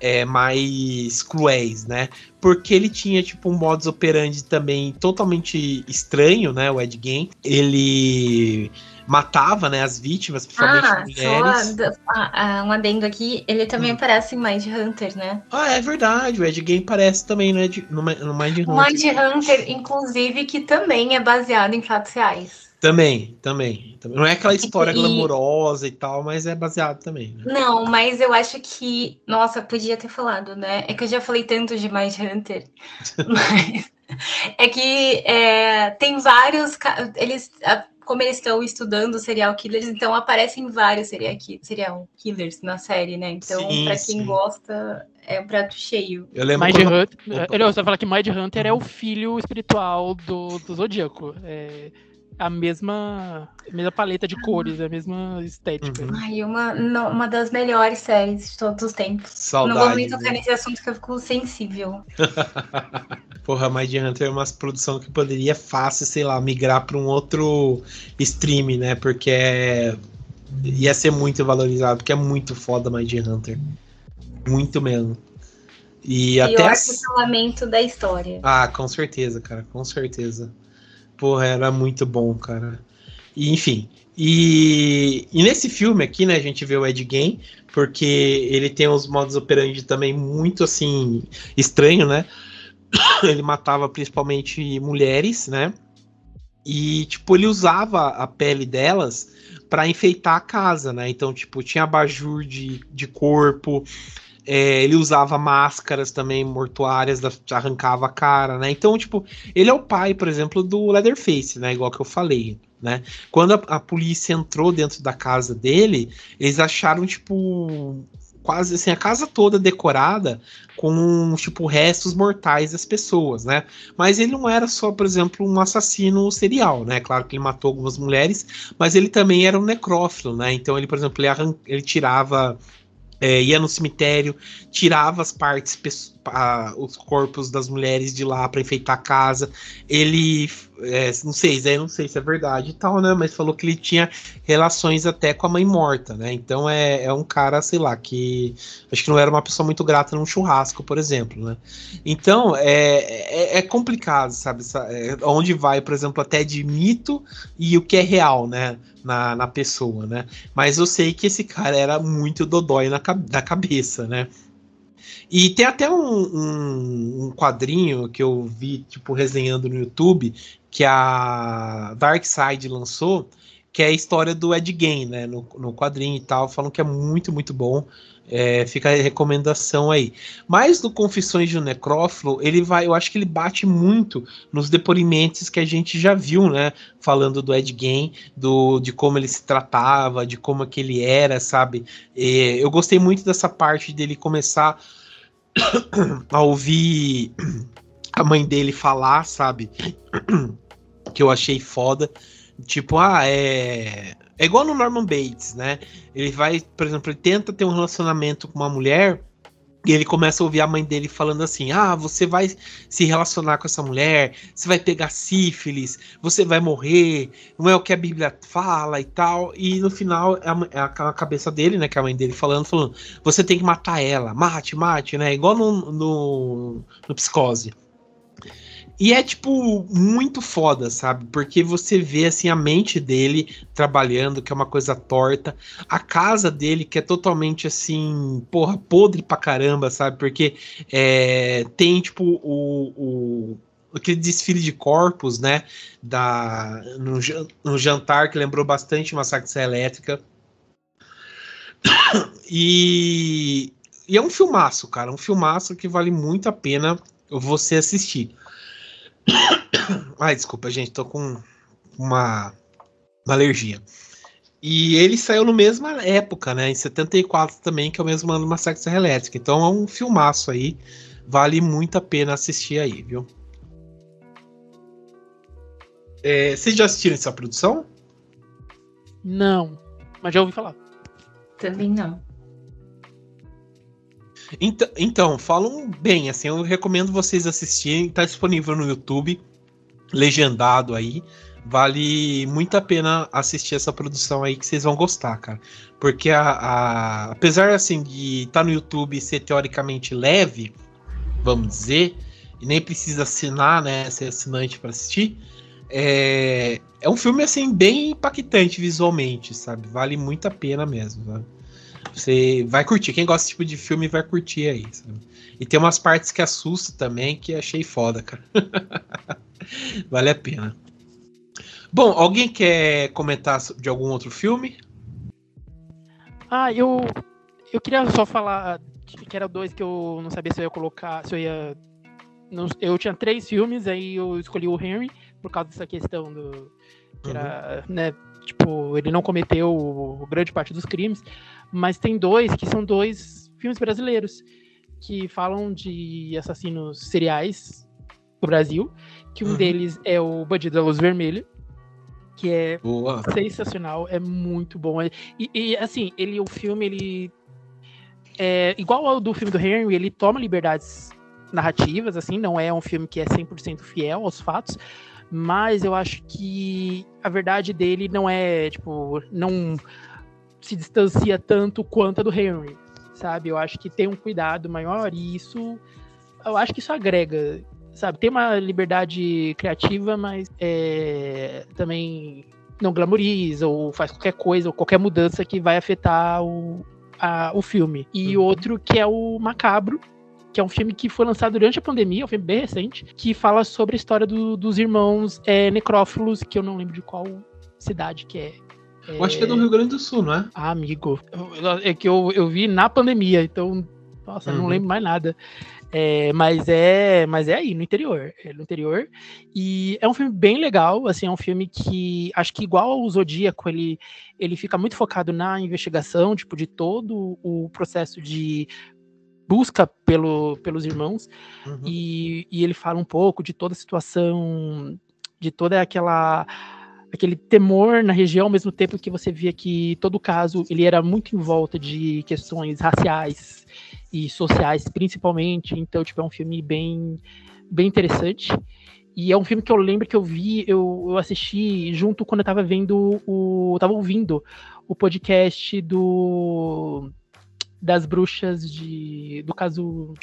é, mais cruéis, né? Porque ele tinha, tipo, um modus operandi também totalmente estranho, né? O Ed Gein. Ele matava, né, as vítimas, principalmente ah, mulheres. Só um adendo aqui, ele também hum. aparece em Mind Hunter, né? Ah, é verdade, o Ed Game aparece também no, Ed, no, no Mind Hunter. Mind Hunter, inclusive, que também é baseado em fatos reais. Também, também. Não é aquela história e... glamourosa e tal, mas é baseado também. Né? Não, mas eu acho que. Nossa, podia ter falado, né? É que eu já falei tanto de Mind Hunter. [LAUGHS] mas. [LAUGHS] É que é, tem vários. Eles como eles estão estudando serial killers, então aparecem vários serial killers na série, né? Então, para quem sim. gosta, é um prato cheio. Eu lembro Mind quando... Hunter, eu, eu falar que Mind Hunter é o filho espiritual do, do Zodíaco. É a mesma, a mesma paleta de cores, a mesma estética. Uhum. Ai, uma, não, uma das melhores séries de todos os tempos. Saudade, não vou nem tocar nesse assunto que eu fico sensível. [LAUGHS] Porra, Mind Hunter é uma produção que poderia fácil, sei lá, migrar para um outro stream, né? Porque é... ia ser muito valorizado, porque é muito foda Mind Hunter. Muito mesmo. E, e até. O lamento da história. Ah, com certeza, cara, com certeza. Porra, era muito bom, cara. E, enfim. E, e nesse filme aqui, né, a gente vê o Ed Gein, porque ele tem uns modos operandi também muito, assim, estranho, né? [COUGHS] Ele matava principalmente mulheres, né? E, tipo, ele usava a pele delas para enfeitar a casa, né? Então, tipo, tinha abajur de, de corpo, é, ele usava máscaras também mortuárias, da, arrancava a cara, né? Então, tipo, ele é o pai, por exemplo, do Leatherface, né? Igual que eu falei, né? Quando a, a polícia entrou dentro da casa dele, eles acharam, tipo, quase assim, a casa toda decorada com, tipo, restos mortais das pessoas, né? Mas ele não era só, por exemplo, um assassino serial, né? Claro que ele matou algumas mulheres, mas ele também era um necrófilo, né? Então ele, por exemplo, ele, ele tirava é, ia no cemitério, tirava as partes, a, os corpos das mulheres de lá para enfeitar a casa. Ele, é, não sei, é, não sei se é verdade e tal, né? Mas falou que ele tinha relações até com a mãe morta, né? Então é, é um cara, sei lá, que acho que não era uma pessoa muito grata num churrasco, por exemplo, né? Então é, é, é complicado, sabe? É, onde vai, por exemplo, até de mito e o que é real, né? na, na pessoa, né? Mas eu sei que esse cara era muito dodói na, da cabeça, né? E tem até um, um, um, quadrinho que eu vi, tipo, resenhando no YouTube, que a Dark Side lançou, que é a história do Ed Gein, né? No, no quadrinho e tal, falam que é muito, muito bom. É, fica a recomendação aí. Mas no Confissões de um Necrófilo, ele vai, eu acho que ele bate muito nos depoimentos que a gente já viu, né? Falando do Ed Gein, do, de como ele se tratava, de como que ele era, sabe? É, eu gostei muito dessa parte dele começar [COUGHS] a ouvir a mãe dele falar, sabe? [COUGHS] que eu achei foda. Tipo, ah, é é igual no Norman Bates, né? Ele vai, por exemplo, ele tenta ter um relacionamento com uma mulher e ele começa a ouvir a mãe dele falando assim: Ah, você vai se relacionar com essa mulher, você vai pegar sífilis, você vai morrer, não é o que a Bíblia fala e tal. E no final é a, a cabeça dele, né? Que é a mãe dele falando, falando: Você tem que matar ela, mate, mate, né? Igual no, no, no Psicose. E é, tipo, muito foda, sabe? Porque você vê, assim, a mente dele trabalhando, que é uma coisa torta. A casa dele, que é totalmente, assim, porra, podre pra caramba, sabe? Porque é, tem, tipo, o, o aquele desfile de corpos, né? Da, no, no jantar, que lembrou bastante Massacre Elétrica. [COUGHS] E, e é um filmaço, cara. Um filmaço que vale muito a pena você assistir. [COUGHS] Ai, desculpa, gente, tô com uma, uma alergia. E ele saiu no mesma época, né? Em 74 também, que é o mesmo ano do Massacre Serra Elétrica. Então é um filmaço aí. Vale muito a pena assistir aí, viu? É, vocês já assistiram essa produção? Não, mas já ouvi falar. Também não. Então, então, falam bem, assim, eu recomendo vocês assistirem, tá disponível no YouTube, legendado aí. Vale muito a pena assistir essa produção aí que vocês vão gostar, cara. Porque a, a apesar assim de estar tá no YouTube ser teoricamente leve, vamos dizer, e nem precisa assinar, né, ser assinante para assistir, é, é um filme assim bem impactante visualmente, sabe? Vale muito a pena mesmo. Sabe? Você vai curtir. Quem gosta desse tipo de filme vai curtir aí. Sabe? E tem umas partes que assustam também que achei foda, cara. [LAUGHS] vale a pena. Bom, alguém quer comentar de algum outro filme? Ah, eu eu queria só falar que era dois que eu não sabia se eu ia colocar, se eu ia não, eu tinha três filmes, aí eu escolhi o Henry por causa dessa questão do que era, uhum. né, tipo, ele não cometeu grande parte dos crimes, mas tem dois que são dois filmes brasileiros que falam de assassinos seriais do Brasil, que um uhum. deles é o Bandido da Luz Vermelha, que é Boa. sensacional, é muito bom. E, e, assim, ele, o filme, ele é igual ao do filme do Henry, ele toma liberdades narrativas, assim, não é um filme que é 100% fiel aos fatos, mas eu acho que a verdade dele não é, tipo, não se distancia tanto quanto a do Henry, sabe? Eu acho que tem um cuidado maior e isso, eu acho que isso agrega, sabe? Tem uma liberdade criativa, mas é, também não glamoriza ou faz qualquer coisa ou qualquer mudança que vai afetar o, a, o filme. E uhum. outro que é o Macabro, que é um filme que foi lançado durante a pandemia, é um filme bem recente, que fala sobre a história do, dos irmãos é, necrófilos, que eu não lembro de qual cidade que é. Eu acho que é do Rio Grande do Sul, não é? Ah, amigo. É que eu, eu vi na pandemia, então, nossa, uhum. não lembro mais nada. É, mas é mas é aí, no interior. É no interior. E é um filme bem legal, assim, é um filme que acho que igual ao Zodíaco, ele, ele fica muito focado na investigação, tipo, de todo o processo de busca pelo, pelos irmãos. Uhum. E, e ele fala um pouco de toda a situação, de toda aquela aquele temor na região, ao mesmo tempo que você via que todo o caso ele era muito em volta de questões raciais e sociais, principalmente. Então, tipo, é um filme bem, bem interessante. E é um filme que eu lembro que eu vi, eu, eu assisti junto quando eu tava vendo o. Eu tava ouvindo o podcast do. Das bruxas de. Do caso.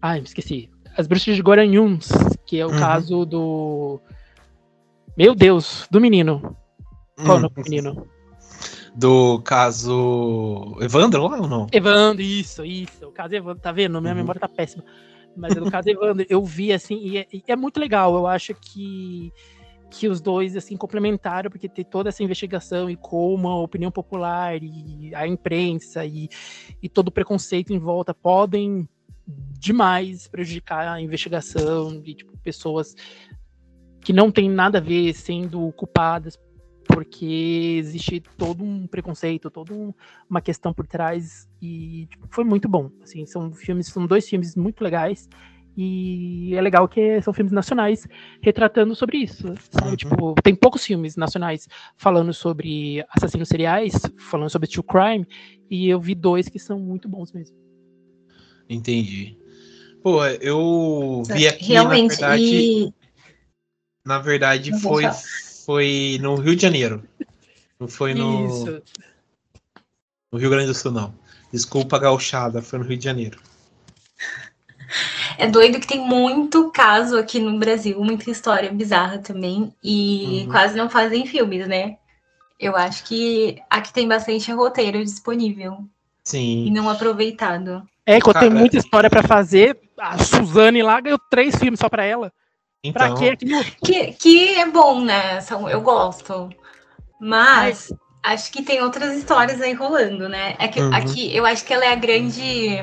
Ai, me esqueci. As bruxas de Goranhuns, que é o uhum. caso do meu Deus, do menino. Qual hum. o nome do menino? Do caso Evandro lá ou não? Evandro, isso, isso. O caso Evandro, tá vendo? Minha uhum. memória tá péssima. Mas é do caso Evandro. Eu vi assim, e é, e é, muito legal. Eu acho que, que os dois assim complementaram, porque tem toda essa investigação e como a opinião popular e a imprensa e, e todo o preconceito em volta podem demais prejudicar a investigação de tipo, pessoas que não tem nada a ver sendo culpadas porque existe todo um preconceito, toda uma questão por trás e tipo, foi muito bom. Assim, são filmes, são dois filmes muito legais e é legal que são filmes nacionais retratando sobre isso. Sabe? Uhum. Tipo, tem poucos filmes nacionais falando sobre assassinos seriais, falando sobre true crime e eu vi dois que são muito bons mesmo. Entendi. Pô, eu vi aqui Realmente, na verdade. E na verdade, foi, foi no Rio de Janeiro. Não foi no. Isso. No Rio Grande do Sul, não. Desculpa, gauchada, foi no Rio de Janeiro. É doido que tem muito caso aqui no Brasil, muita história bizarra também, e uhum. quase não fazem filmes, né? Eu acho que aqui tem bastante roteiro disponível. Sim. E não aproveitado. É, quando tem muita história para fazer, a Suzane lá ganhou três filmes só para ela. Então... Pra quê? Que, que é bom, né? São, eu gosto. Mas acho que tem outras histórias aí rolando, né? É que uhum. aqui eu acho que ela é a grande.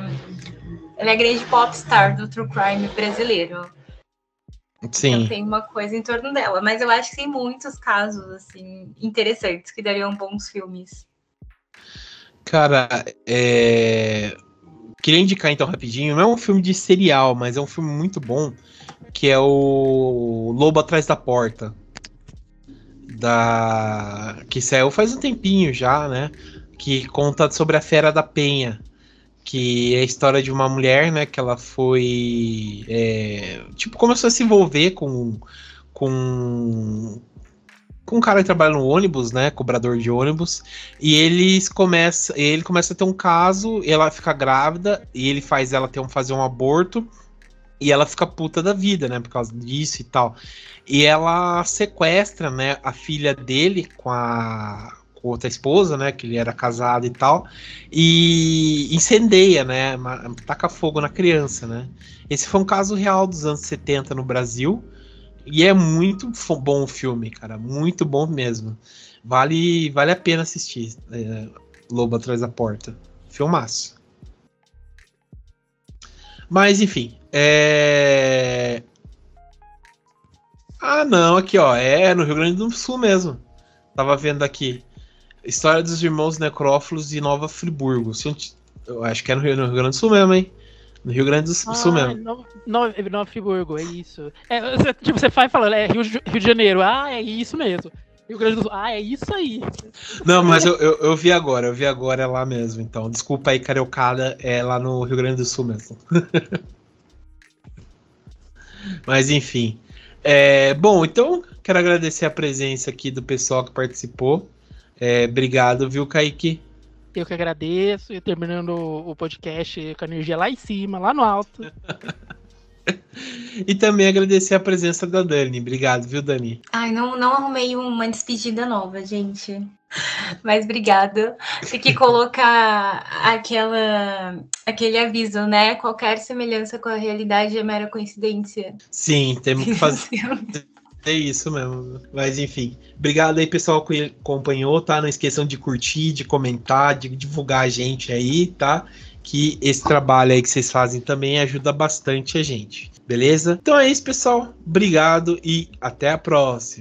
Ela é a grande popstar do true crime brasileiro. Sim. Então tem uma coisa em torno dela. Mas eu acho que tem muitos casos, assim, interessantes que dariam bons filmes. Cara, é... queria indicar então rapidinho. Não é um filme de serial, mas é um filme muito bom que é o Lobo Atrás da Porta. Da que saiu faz um tempinho já, né? Que conta sobre a Fera da Penha, que é a história de uma mulher, né? Que ela foi é, tipo começou a se envolver com com com um cara que trabalha no ônibus, né, cobrador de ônibus, e eles começa, ele começa a ter um caso, ela fica grávida e ele faz ela ter um fazer um aborto E ela fica puta da vida, né? Por causa disso e tal. E ela sequestra, né, a filha dele com a com outra esposa, né, que ele era casado e tal, e incendeia, né, taca fogo na criança, né. Esse foi um caso real dos anos 70 no Brasil, e é muito bom o filme, cara, muito bom mesmo. Vale, vale a pena assistir. É, Lobo atrás da porta. Filmaço. Mas enfim, é... Ah, não, aqui ó, é no Rio Grande do Sul mesmo. Tava vendo aqui. História dos irmãos necrófilos de Nova Friburgo. Eu acho que é no Rio, no Rio Grande do Sul mesmo, hein? No Rio Grande do Sul ah, mesmo. Nova, Nova Friburgo, é isso. É, você, tipo, você vai falando, é Rio, Rio de Janeiro. Ah, é isso mesmo. Rio Grande do Sul. Ah, é isso aí. Não, mas eu, eu, eu, vi agora, eu vi agora é lá mesmo. Então, desculpa aí, Cariocada, é lá no Rio Grande do Sul mesmo. [LAUGHS] mas enfim. É, bom, então quero agradecer a presença aqui do pessoal que participou. É, obrigado, viu, Kaique? Eu que agradeço. E terminando o podcast com a energia lá em cima, lá no alto. [LAUGHS] [LAUGHS] e também agradecer a presença da Dani. Obrigado, viu, Dani? Ai, não, não arrumei uma despedida nova, gente. Mas obrigada. Tem que colocar aquela, aquele aviso, né? Qualquer semelhança com a realidade é mera coincidência. Sim, temos que fazer. [LAUGHS] É isso mesmo. Mas enfim. Obrigado aí, pessoal, que acompanhou, tá? Não esqueçam de curtir, de comentar, de divulgar a gente aí, tá? Que esse trabalho aí que vocês fazem também ajuda bastante a gente. Beleza? Então é isso, pessoal. Obrigado e até a próxima.